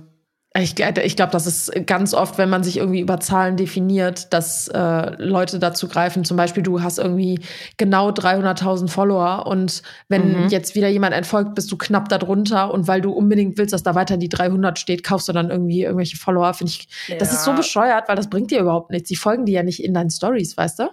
Ich, ich glaube, das ist ganz oft, wenn man sich irgendwie über Zahlen definiert, dass äh, Leute dazu greifen. Zum Beispiel, du hast irgendwie genau 300.000 Follower und wenn Mhm. jetzt wieder jemand entfolgt, bist du knapp darunter und weil du unbedingt willst, dass da weiter die 300 steht, kaufst du dann irgendwie irgendwelche Follower. Finde ich, das ist so Ja. bescheuert, weil das bringt dir überhaupt nichts. Die folgen dir ja nicht in deinen Stories, weißt du?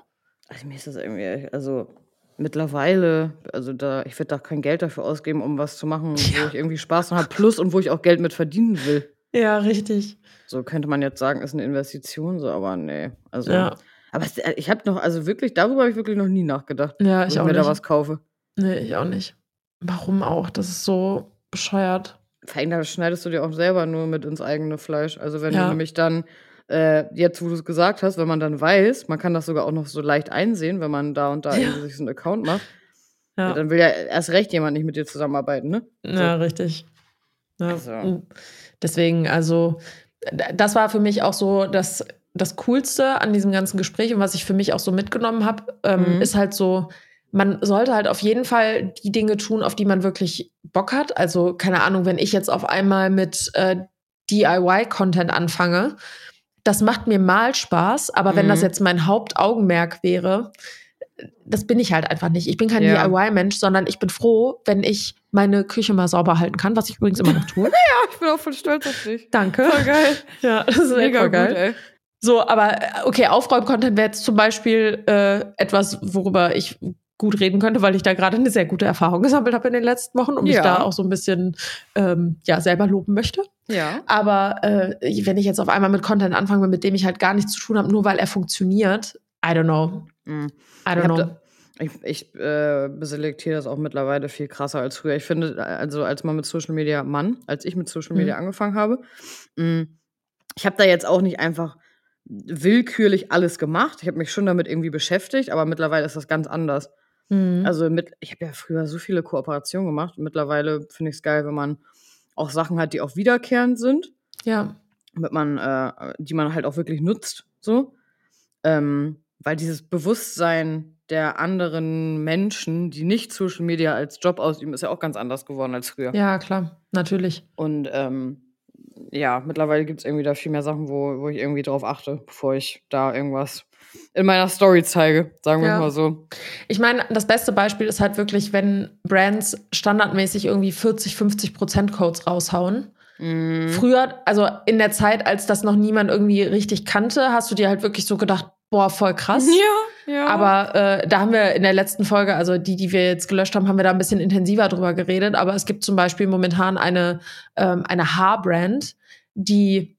Also mir ist das irgendwie, also mittlerweile, also da, ich würde da kein Geld dafür ausgeben, um was zu machen, wo ich irgendwie Spaß dran habe, plus und wo ich auch Geld mit verdienen will. Ja, richtig. So könnte man jetzt sagen, ist eine Investition, so, aber nee. Also, Ja. aber äh, ich habe noch, also wirklich, darüber habe ich wirklich noch nie nachgedacht, Ja, ich ich auch mir nicht. da was kaufe. Nee, ich auch nicht. Warum auch? Das ist so bescheuert. Vor allem, da schneidest du dir auch selber nur mit ins eigene Fleisch. Also wenn Ja. du nämlich dann, äh, jetzt wo du es gesagt hast, wenn man dann weiß, man kann das sogar auch noch so leicht einsehen, wenn man da und da Ja. sich so einen Account macht, ja. Dann will ja erst recht jemand nicht mit dir zusammenarbeiten, ne? ja richtig. Ja. Also. Deswegen, also, das war für mich auch so das, das Coolste an diesem ganzen Gespräch und was ich für mich auch so mitgenommen habe, ähm, Mhm. ist halt so, man sollte halt auf jeden Fall die Dinge tun, auf die man wirklich Bock hat. Also, keine Ahnung, wenn ich jetzt auf einmal mit äh, DIY-Content anfange, das macht mir mal Spaß, aber wenn Mhm. das jetzt mein Hauptaugenmerk wäre, das bin ich halt einfach nicht. Ich bin kein Ja. DIY-Mensch, sondern ich bin froh, wenn ich meine Küche mal sauber halten kann, was ich übrigens immer noch tue. Ich bin auch voll stolz auf dich. Danke. Voll geil. Ja, das ist Mega gut, geil. ey. So, aber äh, okay, Aufräum-Content wäre jetzt zum Beispiel äh, etwas, worüber ich gut reden könnte, weil ich da gerade eine sehr gute Erfahrung gesammelt habe in den letzten Wochen und mich Ja. da auch so ein bisschen ähm, ja, selber loben möchte. Ja. Aber äh, wenn ich jetzt auf einmal mit Content anfange, mit dem ich halt gar nichts zu tun habe, nur weil er funktioniert, I don't know. Mhm. I Ich, don't hab know. ich, ich äh, selektiere das auch mittlerweile viel krasser als früher. Ich finde, also als man mit Social Media, Mann, als ich mit Social Media Mhm. angefangen habe, mh, ich habe da jetzt auch nicht einfach willkürlich alles gemacht. Ich habe mich schon damit irgendwie beschäftigt, aber mittlerweile ist das ganz anders. Mhm. Also mit, ich habe ja früher so viele Kooperationen gemacht. Mittlerweile finde ich es geil, wenn man auch Sachen hat, die auch wiederkehrend sind, ja. damit man, äh, die man halt auch wirklich nutzt. So. Ähm, weil dieses Bewusstsein der anderen Menschen, die nicht Social Media als Job ausüben, ist ja auch ganz anders geworden als früher. ja, klar, natürlich. Und ähm, ja, mittlerweile gibt es irgendwie da viel mehr Sachen, wo, wo ich irgendwie drauf achte, bevor ich da irgendwas in meiner Story zeige, sagen wir Ja. mal so. Ich meine, das beste Beispiel ist halt wirklich, wenn Brands standardmäßig irgendwie 40, 50 Prozent Codes raushauen. Mhm. Früher, also in der Zeit, als das noch niemand irgendwie richtig kannte, hast du dir halt wirklich so gedacht, boah, voll krass. Ja, ja. Aber äh, da haben wir in der letzten Folge, also die, die wir jetzt gelöscht haben, haben wir da ein bisschen intensiver drüber geredet. Aber es gibt zum Beispiel momentan eine, ähm, eine Haarbrand, die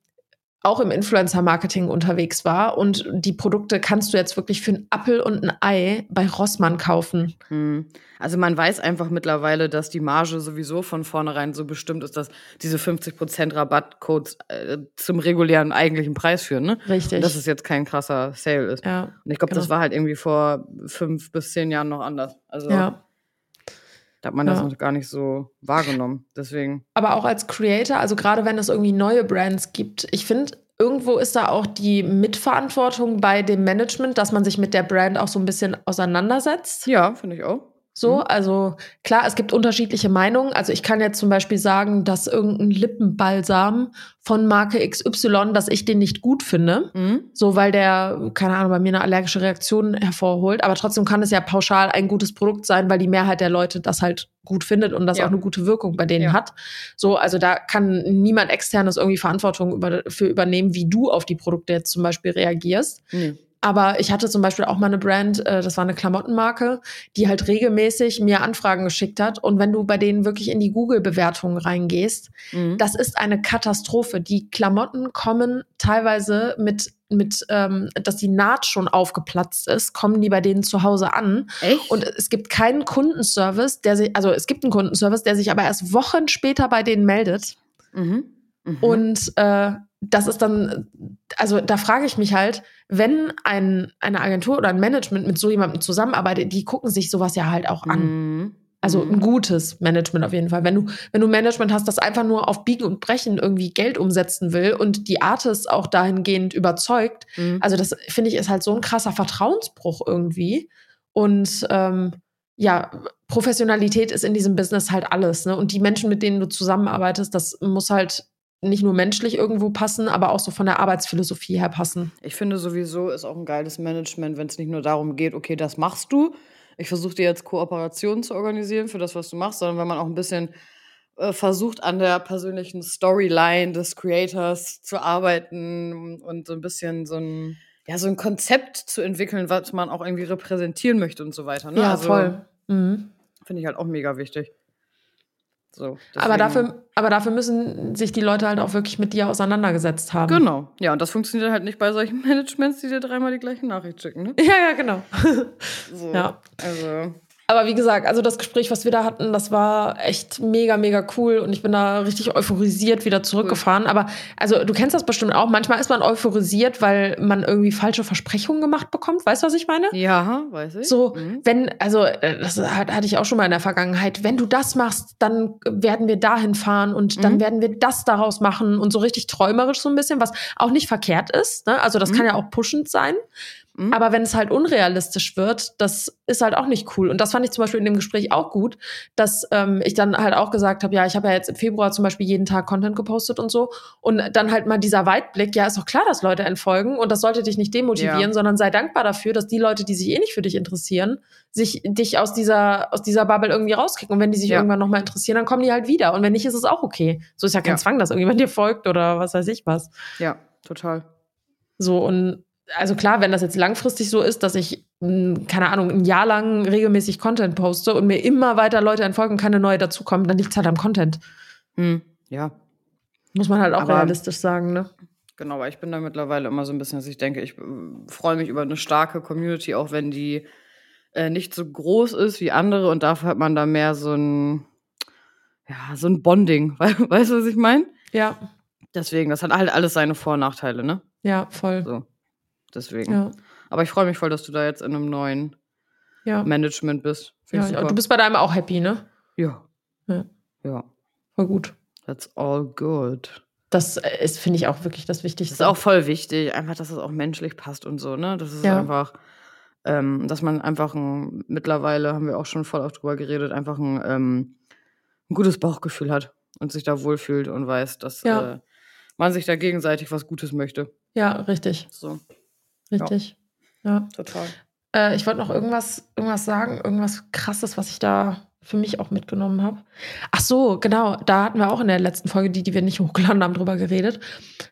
auch im Influencer-Marketing unterwegs war. Und die Produkte kannst du jetzt wirklich für einen Appel und ein Ei bei Rossmann kaufen. Hm. Also man weiß einfach mittlerweile, dass die Marge sowieso von vornherein so bestimmt ist, dass diese 50% Rabattcodes äh, zum regulären eigentlichen Preis führen, ne? Richtig. Und dass es jetzt kein krasser Sale ist. ja, Und ich glaube, das genau. war halt irgendwie vor fünf bis zehn Jahren noch anders. Also ja. Da hat man das Ja. noch gar nicht so wahrgenommen. Deswegen. aber auch als Creator, also gerade wenn es irgendwie neue Brands gibt, ich finde, irgendwo ist da auch die Mitverantwortung bei dem Management, dass man sich mit der Brand auch so ein bisschen auseinandersetzt. Ja, finde ich auch. So, Mhm. also klar, es gibt unterschiedliche Meinungen. Also ich kann jetzt zum Beispiel sagen, dass irgendein Lippenbalsam von Marke XY, dass ich den nicht gut finde. Mhm. So, weil der, keine Ahnung, bei mir eine allergische Reaktion hervorholt. Aber trotzdem kann es ja pauschal ein gutes Produkt sein, weil die Mehrheit der Leute das halt gut findet und das Ja. auch eine gute Wirkung bei denen Ja. hat. So, also da kann niemand externes irgendwie Verantwortung über, für übernehmen, wie du auf die Produkte jetzt zum Beispiel reagierst. Nee. Aber ich hatte zum Beispiel auch mal eine Brand, äh, das war eine Klamottenmarke, die halt regelmäßig mir Anfragen geschickt hat. Und wenn du bei denen wirklich in die Google-Bewertungen reingehst, Mhm. das ist eine Katastrophe. Die Klamotten kommen teilweise mit mit, ähm, dass die Naht schon aufgeplatzt ist, kommen die bei denen zu Hause an. Echt? Und es gibt keinen Kundenservice, der sich, also es gibt einen Kundenservice, der sich aber erst Wochen später bei denen meldet. mhm. Mhm. Und äh, das ist dann, also da frage ich mich halt, wenn ein, eine Agentur oder ein Management mit so jemandem zusammenarbeitet, die gucken sich sowas ja halt auch an. Mhm. Also Mhm. ein gutes Management auf jeden Fall. Wenn du, wenn du Management hast, das einfach nur auf Biegen und Brechen irgendwie Geld umsetzen will und die Artist auch dahingehend überzeugt, Mhm. also das finde ich ist halt so ein krasser Vertrauensbruch irgendwie. Und ähm, ja, Professionalität ist in diesem Business halt alles. Ne? Und die Menschen, mit denen du zusammenarbeitest, das muss halt nicht nur menschlich irgendwo passen, aber auch so von der Arbeitsphilosophie her passen. Ich finde sowieso ist auch ein geiles Management, wenn es nicht nur darum geht, okay, das machst du. Ich versuche dir jetzt Kooperationen zu organisieren für das, was du machst, sondern wenn man auch ein bisschen äh, versucht, an der persönlichen Storyline des Creators zu arbeiten und so ein bisschen so ein, ja, so ein Konzept zu entwickeln, was man auch irgendwie repräsentieren möchte und so weiter. Ne? Ja, Also, voll. Mhm. Finde ich halt auch mega wichtig. So, Aber dafür, aber dafür müssen sich die Leute halt auch wirklich mit dir auseinandergesetzt haben. Genau. Ja, und das funktioniert halt nicht bei solchen Managements, die dir dreimal die gleiche Nachricht schicken, ne? Ja, ja, genau. So. Ja. Also, Aber wie gesagt, also das Gespräch, was wir da hatten, das war echt mega, mega cool und ich bin da richtig euphorisiert wieder zurückgefahren. Aber also du kennst das bestimmt auch. Manchmal ist man euphorisiert, weil man irgendwie falsche Versprechungen gemacht bekommt. Weißt du, was ich meine? ja, weiß ich. So, Mhm. wenn, also äh, das hat- hatte ich auch schon mal in der Vergangenheit, wenn du das machst, dann werden wir dahin fahren und dann Mhm. werden wir das daraus machen und so richtig träumerisch so ein bisschen, was auch nicht verkehrt ist. Ne? Also das Mhm. kann ja auch pushend sein. Mhm. Aber wenn es halt unrealistisch wird, das ist halt auch nicht cool. Und das fand ich zum Beispiel in dem Gespräch auch gut, dass ähm, ich dann halt auch gesagt habe, ja, ich habe ja jetzt im Februar zum Beispiel jeden Tag Content gepostet und so. Und dann halt mal dieser Weitblick, ja, ist doch klar, dass Leute entfolgen und das sollte dich nicht demotivieren, Ja. sondern sei dankbar dafür, dass die Leute, die sich eh nicht für dich interessieren, sich dich aus dieser, aus dieser Bubble irgendwie rauskicken. Und wenn die sich Ja. irgendwann nochmal interessieren, dann kommen die halt wieder. Und wenn nicht, ist es auch okay. So ist ja kein Ja. Zwang, dass irgendjemand dir folgt oder was weiß ich was. Ja, total. So, und also klar, wenn das jetzt langfristig so ist, dass ich, mh, keine Ahnung, ein Jahr lang regelmäßig Content poste und mir immer weiter Leute entfolgen, keine neue dazukommen, dann liegt es halt am Content. Hm. Ja, Muss man halt auch Aber- realistisch sagen, ne? genau. Aber ich bin da mittlerweile immer so ein bisschen, dass ich denke, ich äh, freue mich über eine starke Community, auch wenn die äh, nicht so groß ist wie andere und dafür hat man da mehr so ein, ja, so ein Bonding. We- Weißt du, was ich meine? Ja, Deswegen, das hat halt alles seine Vor- und Nachteile, ne? ja, voll. So. Deswegen. Ja, Aber ich freue mich voll, dass du da jetzt in einem neuen ja. Management bist. Find ja, ja. Du bist bei deinem auch happy, ne? ja. Ja. Ja. Voll gut. That's all good. Das äh, ist, finde ich, auch wirklich das Das Wichtigste. ist auch voll wichtig, einfach, dass es auch menschlich passt und so, ne? Das ist Ja. einfach, ähm, dass man einfach ein, mittlerweile haben wir auch schon voll oft drüber geredet, einfach ein, ähm, ein gutes Bauchgefühl hat und sich da wohlfühlt und weiß, dass Ja. äh, man sich da gegenseitig was Gutes möchte. Ja, richtig. So, Richtig. Ja. total. Äh, ich wollte noch irgendwas, irgendwas sagen, irgendwas krasses, was ich da für mich auch mitgenommen habe. Ach so, genau, da hatten wir auch in der letzten Folge, die, die wir nicht hochgeladen haben, drüber geredet.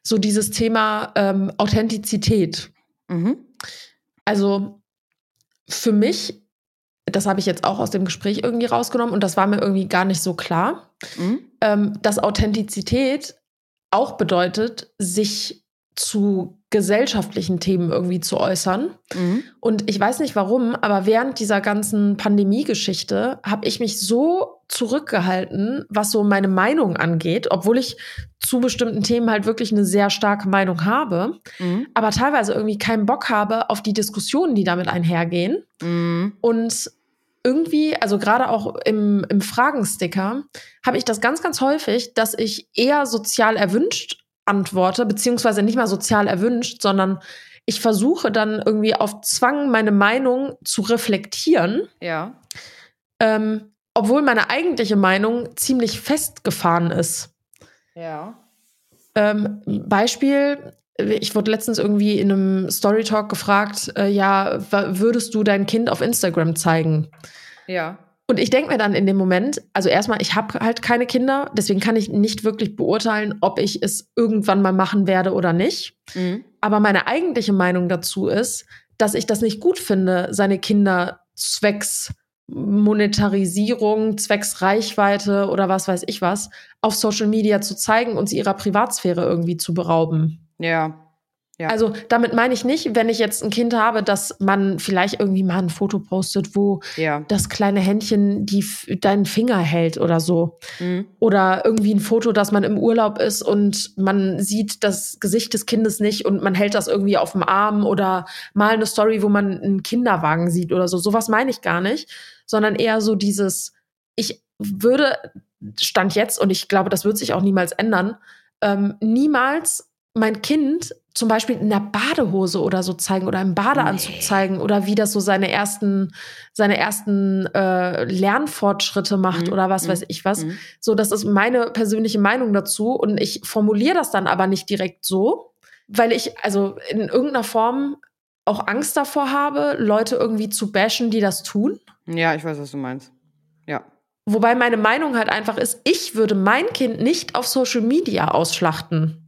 So dieses Thema ähm, Authentizität. Mhm. Also für mich, das habe ich jetzt auch aus dem Gespräch irgendwie rausgenommen und das war mir irgendwie gar nicht so klar, Mhm. ähm, dass Authentizität auch bedeutet, sich zu gesellschaftlichen Themen irgendwie zu äußern. Mhm. Und ich weiß nicht warum, aber während dieser ganzen Pandemie-Geschichte habe ich mich so zurückgehalten, was so meine Meinung angeht, obwohl ich zu bestimmten Themen halt wirklich eine sehr starke Meinung habe, Mhm. aber teilweise irgendwie keinen Bock habe auf die Diskussionen, die damit einhergehen. Mhm. Und irgendwie, also gerade auch im, im Fragensticker, habe ich das ganz, ganz häufig, dass ich eher sozial erwünscht antworte, beziehungsweise nicht mal sozial erwünscht, sondern ich versuche dann irgendwie auf Zwang meine Meinung zu reflektieren, Ja. ähm, obwohl meine eigentliche Meinung ziemlich festgefahren ist. Ja. Ähm, Beispiel, ich wurde letztens irgendwie in einem Storytalk gefragt, äh, ja, würdest du dein Kind auf Instagram zeigen? Ja. Und ich denke mir dann in dem Moment, also erstmal, ich habe halt keine Kinder, deswegen kann ich nicht wirklich beurteilen, ob ich es irgendwann mal machen werde oder nicht. Mhm. Aber meine eigentliche Meinung dazu ist, dass ich das nicht gut finde, seine Kinder zwecks Monetarisierung, zwecks Reichweite oder was weiß ich was, auf Social Media zu zeigen und sie ihrer Privatsphäre irgendwie zu berauben. Ja. Ja. Also damit meine ich nicht, wenn ich jetzt ein Kind habe, dass man vielleicht irgendwie mal ein Foto postet, wo ja. das kleine Händchen die deinen Finger hält oder so. Mhm. Oder irgendwie ein Foto, dass man im Urlaub ist und man sieht das Gesicht des Kindes nicht und man hält das irgendwie auf dem Arm oder mal eine Story, wo man einen Kinderwagen sieht oder so. Sowas meine ich gar nicht, sondern eher so dieses, ich würde, stand jetzt, und ich glaube, das wird sich auch niemals ändern, ähm, niemals mein Kind zum Beispiel in der Badehose oder so zeigen oder im Badeanzug Nee. zeigen oder wie das so seine ersten, seine ersten äh, Lernfortschritte macht Mhm. oder was Mhm. weiß ich was. Mhm. So, das ist meine persönliche Meinung dazu und ich formuliere das dann aber nicht direkt so, weil ich also in irgendeiner Form auch Angst davor habe, Leute irgendwie zu bashen, die das tun. Ja, ich weiß, was du meinst. Ja. Wobei meine Meinung halt einfach ist, ich würde mein Kind nicht auf Social Media ausschlachten.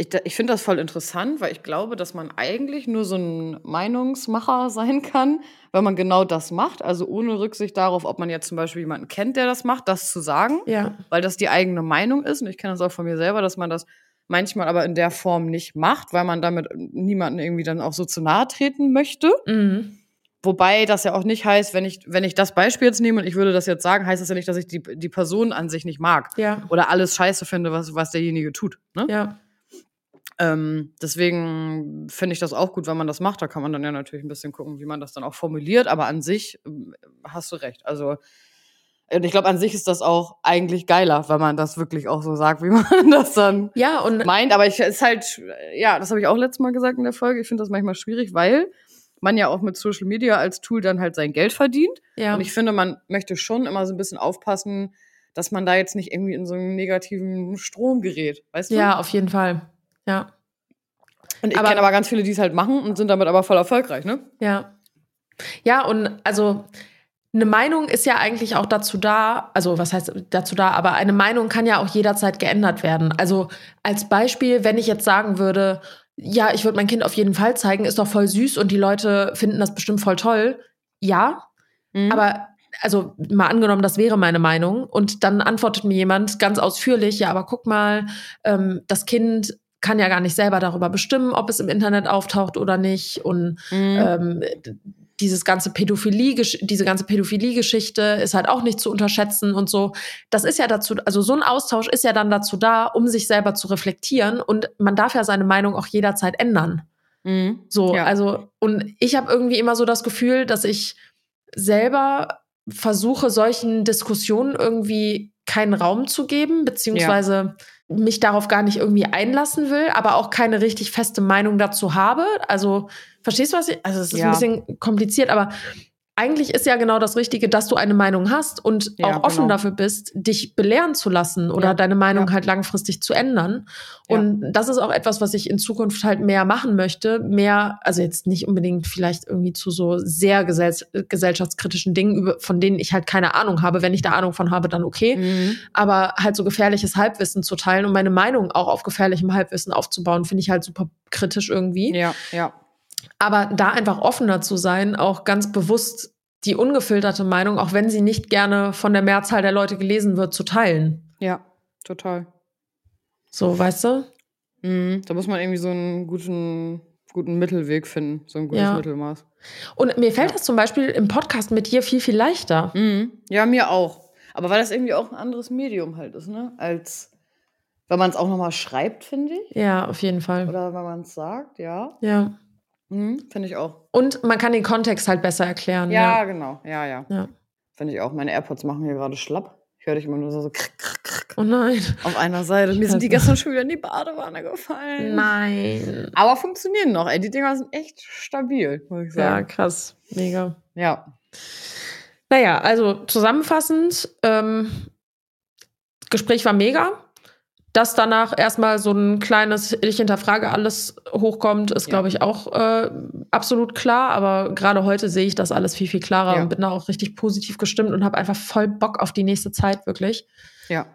Ich, ich finde das voll interessant, weil ich glaube, dass man eigentlich nur so ein Meinungsmacher sein kann, wenn man genau das macht. Also ohne Rücksicht darauf, ob man jetzt zum Beispiel jemanden kennt, der das macht, das zu sagen, Ja. weil das die eigene Meinung ist. Und ich kenne das auch von mir selber, dass man das manchmal aber in der Form nicht macht, weil man damit niemanden irgendwie dann auch so zu nahe treten möchte. Mhm. Wobei das ja auch nicht heißt, wenn ich, wenn ich das Beispiel jetzt nehme und ich würde das jetzt sagen, heißt das ja nicht, dass ich die, die Person an sich nicht mag. Ja. Oder alles scheiße finde, was, was derjenige tut. Ne? Ja. Ähm, deswegen finde ich das auch gut, wenn man das macht. Da kann man dann ja natürlich ein bisschen gucken, wie man das dann auch formuliert. Aber an sich ähm, hast du recht. Also, und ich glaube, an sich ist das auch eigentlich geiler, wenn man das wirklich auch so sagt, wie man das dann Ja, und meint. Aber ich ist halt, ja, das habe ich auch letztes Mal gesagt in der Folge. Ich finde das manchmal schwierig, weil man ja auch mit Social Media als Tool dann halt sein Geld verdient. ja. Und ich finde, man möchte schon immer so ein bisschen aufpassen, dass man da jetzt nicht irgendwie in so einen negativen Strom gerät. Weißt du? ja, auf jeden Fall. Ja. Und ich kenne aber ganz viele, die es halt machen und sind damit aber voll erfolgreich, ne? Ja. Ja, und also eine Meinung ist ja eigentlich auch dazu da, also was heißt dazu da, aber eine Meinung kann ja auch jederzeit geändert werden. Also als Beispiel, wenn ich jetzt sagen würde, ja, ich würde mein Kind auf jeden Fall zeigen, ist doch voll süß und die Leute finden das bestimmt voll toll. Ja, Mhm. aber also mal angenommen, das wäre meine Meinung und dann antwortet mir jemand ganz ausführlich, ja, aber guck mal, ähm, das Kind kann ja gar nicht selber darüber bestimmen, ob es im Internet auftaucht oder nicht und Mhm. ähm, dieses ganze Pädophilie, diese ganze Pädophilie-Geschichte ist halt auch nicht zu unterschätzen und so. Das ist ja dazu, also so ein Austausch ist ja dann dazu da, um sich selber zu reflektieren und man darf ja seine Meinung auch jederzeit ändern. Mhm. So, Ja. also, und ich habe irgendwie immer so das Gefühl, dass ich selber versuche, solchen Diskussionen irgendwie keinen Raum zu geben, beziehungsweise mich darauf gar nicht irgendwie einlassen will, aber auch keine richtig feste Meinung dazu habe. Also, verstehst du, was ich? Also, es ist Ja. ein bisschen kompliziert, aber eigentlich ist ja genau das Richtige, dass du eine Meinung hast und Ja, auch offen genau. dafür bist, dich belehren zu lassen oder Ja, deine Meinung ja. halt langfristig zu ändern. Und das ist auch etwas, was ich in Zukunft halt mehr machen möchte. Mehr, also jetzt nicht unbedingt vielleicht irgendwie zu so sehr gesell gesellschaftskritischen Dingen, von denen ich halt keine Ahnung habe. Wenn ich da Ahnung von habe, dann okay. Mhm. Aber halt so gefährliches Halbwissen zu teilen und meine Meinung auch auf gefährlichem Halbwissen aufzubauen, finde ich halt super kritisch irgendwie. Ja, ja. Aber da einfach offener zu sein, auch ganz bewusst die ungefilterte Meinung, auch wenn sie nicht gerne von der Mehrzahl der Leute gelesen wird, zu teilen. Ja, total. So, weißt du? Mhm. Da muss man irgendwie so einen guten, guten Mittelweg finden, so ein gutes Ja. Mittelmaß. Und mir fällt das zum Beispiel im Podcast mit dir viel, viel leichter. Mhm. Ja, mir auch. Aber weil das irgendwie auch ein anderes Medium halt ist, ne? Als wenn man es auch nochmal schreibt, finde ich. Ja, auf jeden Fall. Oder wenn man es sagt, ja. Ja. Mhm. Finde ich auch. Und man kann den Kontext halt besser erklären. Ja, Ja. genau. Ja, ja. ja. Finde ich auch. Meine AirPods machen hier gerade schlapp. Ich höre dich immer nur so, so krick, krick, krick Oh nein. auf einer Seite. Mir sind die gestern schon wieder in die Badewanne gefallen. Nein. Aber funktionieren noch, ey. Die Dinger sind echt stabil, muss ich Ja, sagen. krass. Mega. Ja. Naja, also zusammenfassend, ähm, Gespräch war mega. Dass danach erstmal so ein kleines Ich hinterfrage alles hochkommt, ist, Ja. glaube ich, auch äh, absolut klar. Aber gerade heute sehe ich das alles viel, viel klarer Ja. und bin da auch richtig positiv gestimmt und habe einfach voll Bock auf die nächste Zeit, wirklich. Ja.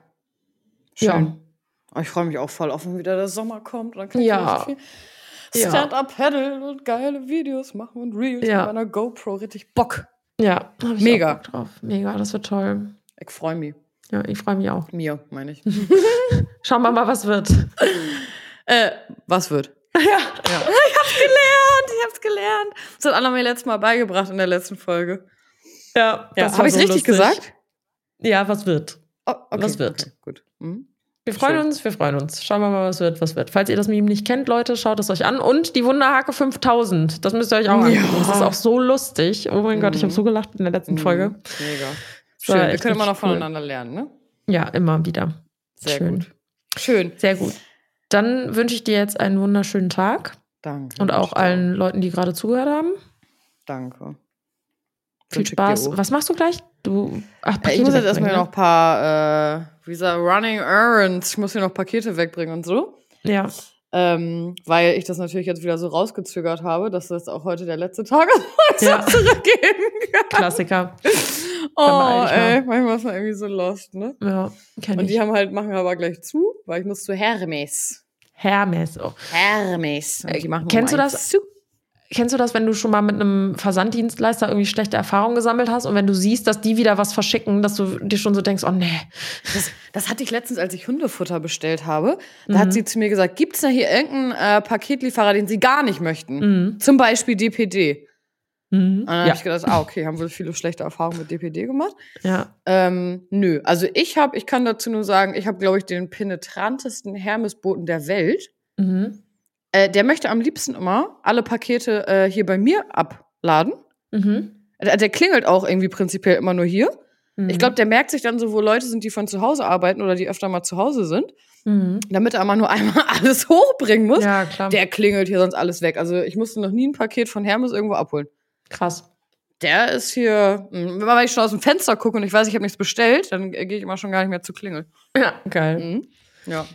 Ja. Schön. Oh, ich freue mich auch voll auf, wenn wieder der Sommer kommt. Dann kann ich Ja. viel Ja. Stand-up-Paddle und geile Videos machen und Reels Ja. mit meiner GoPro. Richtig Bock. Ja, Mega. Bock drauf. Mega, das wird toll. Ich freue mich. Ja, ich freue mich auch. Mir, meine ich. Schauen wir mal, was wird. äh, was wird? Ja. Ja. Ich hab's gelernt, ich hab's gelernt. Das hat Anna mir letztes Mal beigebracht in der letzten Folge. Ja, Ja, das habe ich so richtig lustig. gesagt? Ja, was wird? Oh, okay. Was wird? Okay, gut. Mhm. Wir freuen Schön. uns, wir freuen uns. Schauen wir mal, was wird, was wird. Falls ihr das Meme nicht kennt, Leute, schaut es euch an. Und die Wunderhake 5000, das müsst ihr euch auch Ja. angucken. Das ist auch so lustig. Oh mein Gott, ich Mhm. habe so gelacht in der letzten Mhm. Folge. Mega. Schön. Wir können immer noch cool. voneinander lernen, ne? Ja, immer wieder. Sehr Schön. gut. Schön. Sehr gut. Dann wünsche ich dir jetzt einen wunderschönen Tag Danke. und auch ich allen Leuten, die gerade zugehört haben. Danke. Viel Wünsche ich Spaß. Was machst du gleich? Du, ach, ich Pakete muss jetzt erstmal noch ein paar, äh, wie gesagt, Running Errands. Ich muss hier noch Pakete wegbringen und so. ne? Ja. Ähm, weil ich das natürlich jetzt wieder so rausgezögert habe, dass das auch heute der letzte Tag ist, wo ich Ja. zurückgeben kann. Klassiker. Oh, ey, manchmal ist man irgendwie so lost, ne? Ja, kenn Und ich. die haben halt, machen aber gleich zu, weil ich muss zu Hermes. Hermes. Oh. Hermes. Machen Kennst du um eins das? Zu. Kennst du das, wenn du schon mal mit einem Versanddienstleister irgendwie schlechte Erfahrungen gesammelt hast und wenn du siehst, dass die wieder was verschicken, dass du dir schon so denkst, oh nee. Das, das hatte ich letztens, als ich Hundefutter bestellt habe. Da Mhm. hat sie zu mir gesagt, gibt's da hier irgendeinen äh, Paketlieferer, den sie gar nicht möchten? Mhm. Zum Beispiel DPD. Mhm. Und dann habe Ja. ich gedacht, ah, okay, haben wohl viele schlechte Erfahrungen mit DPD gemacht. ja. Ähm, nö, also ich habe, ich kann dazu nur sagen, ich habe, glaube ich, den penetrantesten Hermesboten der Welt. Mhm. Äh, der möchte am liebsten immer alle Pakete äh, hier bei mir abladen. Mhm. Der, der klingelt auch irgendwie prinzipiell immer nur hier. Mhm. Ich glaube, der merkt sich dann so, wo Leute sind, die von zu Hause arbeiten oder die öfter mal zu Hause sind, Mhm. damit er immer nur einmal alles hochbringen muss. Ja, klar. Der klingelt hier sonst alles weg. Also ich musste noch nie ein Paket von Hermes irgendwo abholen. Krass. Der ist hier, mh, wenn ich schon aus dem Fenster gucke und ich weiß, ich habe nichts bestellt, dann äh, gehe ich immer schon gar nicht mehr zu klingeln. Ja, geil. Mhm. Ja.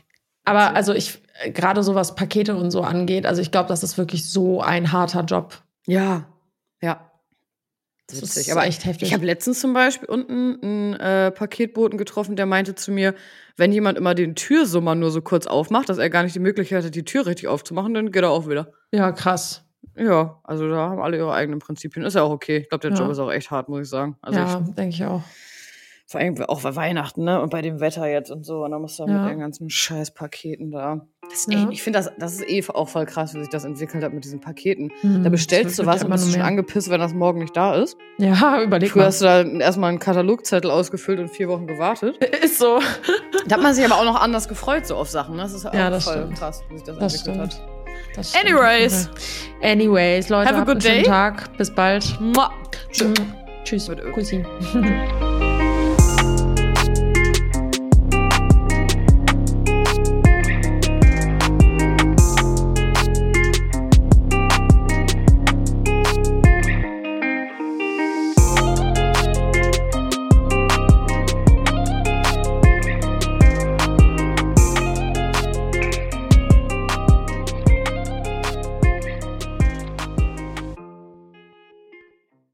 Aber also ich, äh, gerade so was Pakete und so angeht, also ich glaube, das ist wirklich so ein harter Job. Ja. Ja. Das Witzig. ist Aber echt heftig. Ich habe letztens zum Beispiel unten einen äh, Paketboten getroffen, der meinte zu mir, wenn jemand immer den Türsummer nur so kurz aufmacht, dass er gar nicht die Möglichkeit hat, die Tür richtig aufzumachen, dann geht er auch wieder. ja, krass. Ja, also da haben alle ihre eigenen Prinzipien. Ist ja auch okay. Ich glaube, der Ja. Job ist auch echt hart, muss ich sagen. Also ja, denke ich auch. Vor allem auch bei Weihnachten, ne? Und bei dem Wetter jetzt und so. Und dann musst du Ja. mit den ganzen Scheißpaketen da. Das ist Ja. echt, ich finde das, das ist eh auch voll krass, wie sich das entwickelt hat mit diesen Paketen. Mhm. Da bestellst du was und bist schon mehr. angepisst, wenn das morgen nicht da ist. Ja, überleg Früher mal. hast du da erstmal einen Katalogzettel ausgefüllt und vier Wochen gewartet. Ist so. Da hat man sich aber auch noch anders gefreut, so auf Sachen. ne? Das ist ja auch Ja, das voll stimmt. krass, wie sich das, Das entwickelt stimmt. hat. Das. Anyways. Anyways, Leute, Have a habt good einen schönen day. Tag. Bis bald. Mua. Tschüss. Tschüss. Mit. Kussi.